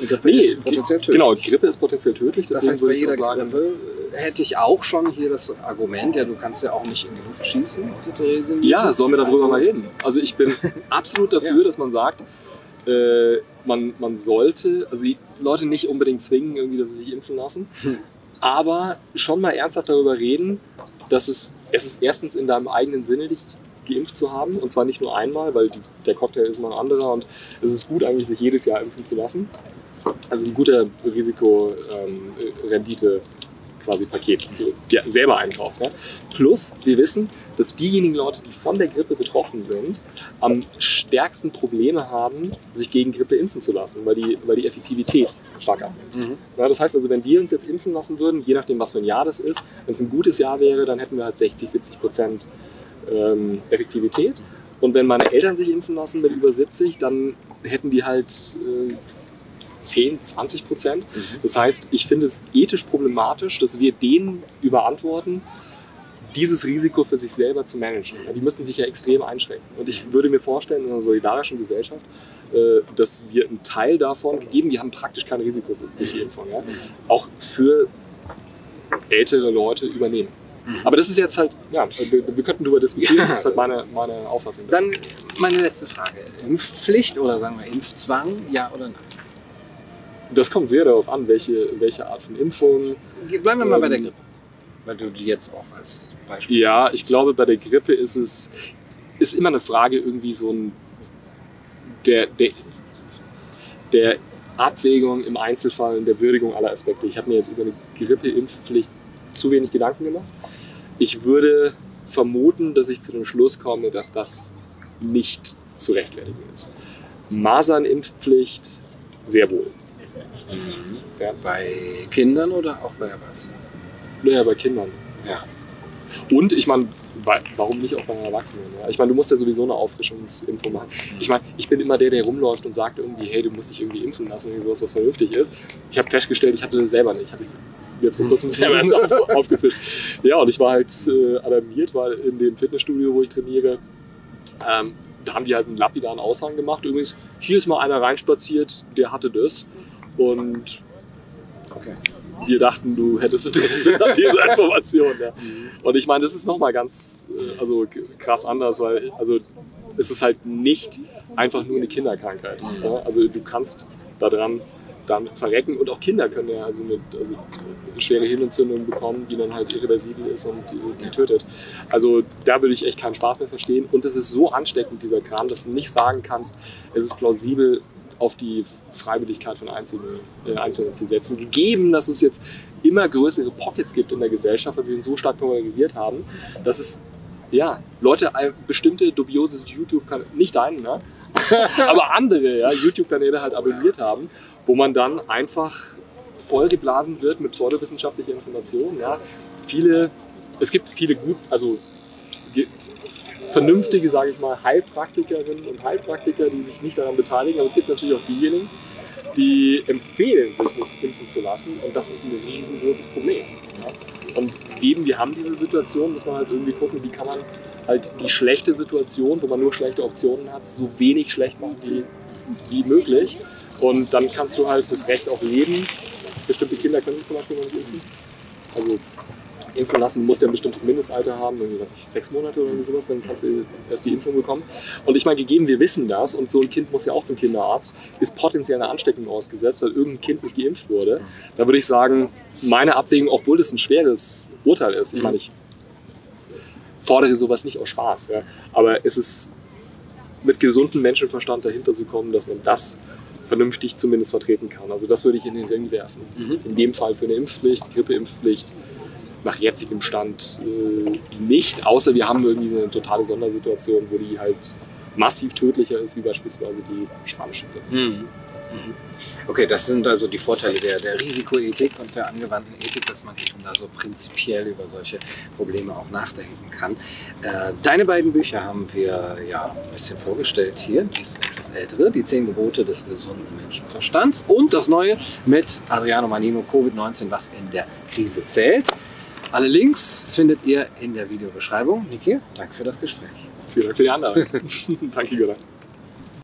Grippe Nee, ist potenziell tödlich. Genau, Grippe ist potenziell tödlich, Das deswegen heißt, bei würde ich auch sagen, Grippe hätte ich auch schon hier das Argument, ja, du kannst ja auch nicht in die Luft schießen, die Theresienwiese. Ja, sollen wir darüber Also, mal reden? Also ich bin absolut dafür, Ja. dass man sagt, äh, man, man sollte, also die Leute nicht unbedingt zwingen, irgendwie, dass sie sich impfen lassen. Hm. aber schon mal ernsthaft darüber reden, dass es, es ist erstens in deinem eigenen Sinne, dich geimpft zu haben. Und zwar nicht nur einmal, weil die, der Cocktail ist mal ein anderer und es ist gut eigentlich, sich jedes Jahr impfen zu lassen. Also ein guter Risiko-Rendite. Ähm, quasi Paket, das du dir selber einkaufst. Ne? Plus, wir wissen, dass diejenigen Leute, die von der Grippe betroffen sind, am stärksten Probleme haben, sich gegen Grippe impfen zu lassen, weil die, weil die Effektivität stark abnimmt. Mhm. Ja, das heißt also, wenn wir uns jetzt impfen lassen würden, je nachdem, was für ein Jahr das ist, wenn es ein gutes Jahr wäre, dann hätten wir halt 60, 70 Prozent ähm, Effektivität. Und wenn meine Eltern sich impfen lassen mit über 70, dann hätten die halt äh, 10, 20 Prozent. Mhm. Das heißt, ich finde es ethisch problematisch, dass wir denen überantworten, dieses Risiko für sich selber zu managen. Die müssen sich ja extrem einschränken. Und ich würde mir vorstellen, in einer solidarischen Gesellschaft, äh, dass wir einen Teil davon gegeben, die haben praktisch kein Risiko durch die Impfung, ja, auch für ältere Leute übernehmen. Mhm. Aber das ist jetzt halt, ja, wir, wir könnten darüber diskutieren, ja. das ist halt meine, meine Auffassung. Dann meine letzte Frage. Impfpflicht oder sagen wir Impfzwang, ja oder nein? Das kommt sehr darauf an, welche, welche Art von Impfung. Bleiben wir mal ähm, bei der ähm, Grippe. Weil du die jetzt auch als Beispiel. Ja, ich glaube, bei der Grippe ist es ist immer eine Frage irgendwie so ein der, der, der Abwägung im Einzelfall, der Würdigung aller Aspekte. Ich habe mir jetzt über eine Grippeimpfpflicht zu wenig Gedanken gemacht. Ich würde vermuten, dass ich zu dem Schluss komme, dass das nicht zu rechtfertigen ist. Masernimpfpflicht sehr wohl. Mhm. Ja. Bei Kindern oder auch bei Erwachsenen? Naja, bei Kindern. Ja. Und ich meine, warum nicht auch bei Erwachsenen? Ja? Ich meine, du musst ja sowieso eine Auffrischungsinfo machen. Ich meine, ich bin immer der, der rumläuft und sagt irgendwie, hey, du musst dich irgendwie impfen lassen, irgendwie sowas, was vernünftig ist. Ich habe festgestellt, ich hatte das selber nicht. Ich habe jetzt vor kurzem selber erst auf, aufgefrischt. Ja, und ich war halt äh, alarmiert, weil in dem Fitnessstudio, wo ich trainiere, ähm, da haben die halt einen lapidaren Aushang gemacht. Übrigens, hier ist mal einer reinspaziert, der hatte das. Und okay. wir dachten, du hättest Interesse an dieser Information. Ja. Mhm. Und ich meine, das ist nochmal ganz äh, also krass anders, weil also es ist halt nicht einfach nur eine Kinderkrankheit. Ja. Also du kannst daran dann verrecken und auch Kinder können ja also eine, also eine schwere Hirnentzündung bekommen, die dann halt irreversibel ist und die, die, tötet. Also da würde ich echt keinen Spaß mehr verstehen. Und es ist so ansteckend, dieser Kram, dass du nicht sagen kannst, es ist plausibel, auf die Freiwilligkeit von Einzelnen, äh, Einzelnen zu setzen. Gegeben, dass es jetzt immer größere Pockets gibt in der Gesellschaft, weil wir uns so stark polarisiert haben, dass es ja, Leute bestimmte dubiose YouTube-Kanäle, nicht deinen, ne? aber andere ja, YouTube-Kanäle halt abonniert haben, wo man dann einfach vollgeblasen wird mit pseudowissenschaftlicher Information. Ja. Viele, es gibt viele gut, also vernünftige, sage ich mal, Heilpraktikerinnen und Heilpraktiker, die sich nicht daran beteiligen. Aber es gibt natürlich auch diejenigen, die empfehlen, sich nicht impfen zu lassen. Und das ist ein riesengroßes Problem. Ja? Und eben, wir haben diese Situation, muss man halt irgendwie gucken, wie kann man halt die schlechte Situation, wo man nur schlechte Optionen hat, so wenig schlecht machen wie, wie möglich. Und dann kannst du halt das Recht auf Leben, bestimmte Kinder können zum Beispiel noch nicht impfen. Also impfen lassen, musst ja ein bestimmtes Mindestalter haben, irgendwie, was ich, sechs Monate oder sowas, dann kannst du erst die Impfung bekommen. Und ich meine, gegeben, wir wissen das und so ein Kind muss ja auch zum Kinderarzt, ist potenziell eine Ansteckung ausgesetzt, weil irgendein Kind nicht geimpft wurde. Da würde ich sagen, meine Abwägung, obwohl das ein schweres Urteil ist, ich meine, ich fordere sowas nicht aus Spaß, ja, aber es ist mit gesundem Menschenverstand dahinter zu kommen, dass man das vernünftig zumindest vertreten kann. Also das würde ich in den Ring werfen. Mhm. In dem Fall für eine Impfpflicht, Grippeimpfpflicht, nach jetzigem Stand äh, nicht, außer wir haben irgendwie so eine totale Sondersituation, wo die halt massiv tödlicher ist, wie beispielsweise die spanische Grippe. Mhm. mhm. Okay, das sind also die Vorteile der, der Risikoethik und der angewandten Ethik, dass man eben da so prinzipiell über solche Probleme auch nachdenken kann. Äh, deine beiden Bücher haben wir ja ein bisschen vorgestellt hier. Das etwas ältere, die zehn Gebote des gesunden Menschenverstands und das neue mit Adriano Manino, Covid-19, was in der Krise zählt. Alle Links findet ihr in der Videobeschreibung. Niki, danke für das Gespräch. Vielen Dank für die Anlage. danke, Göran.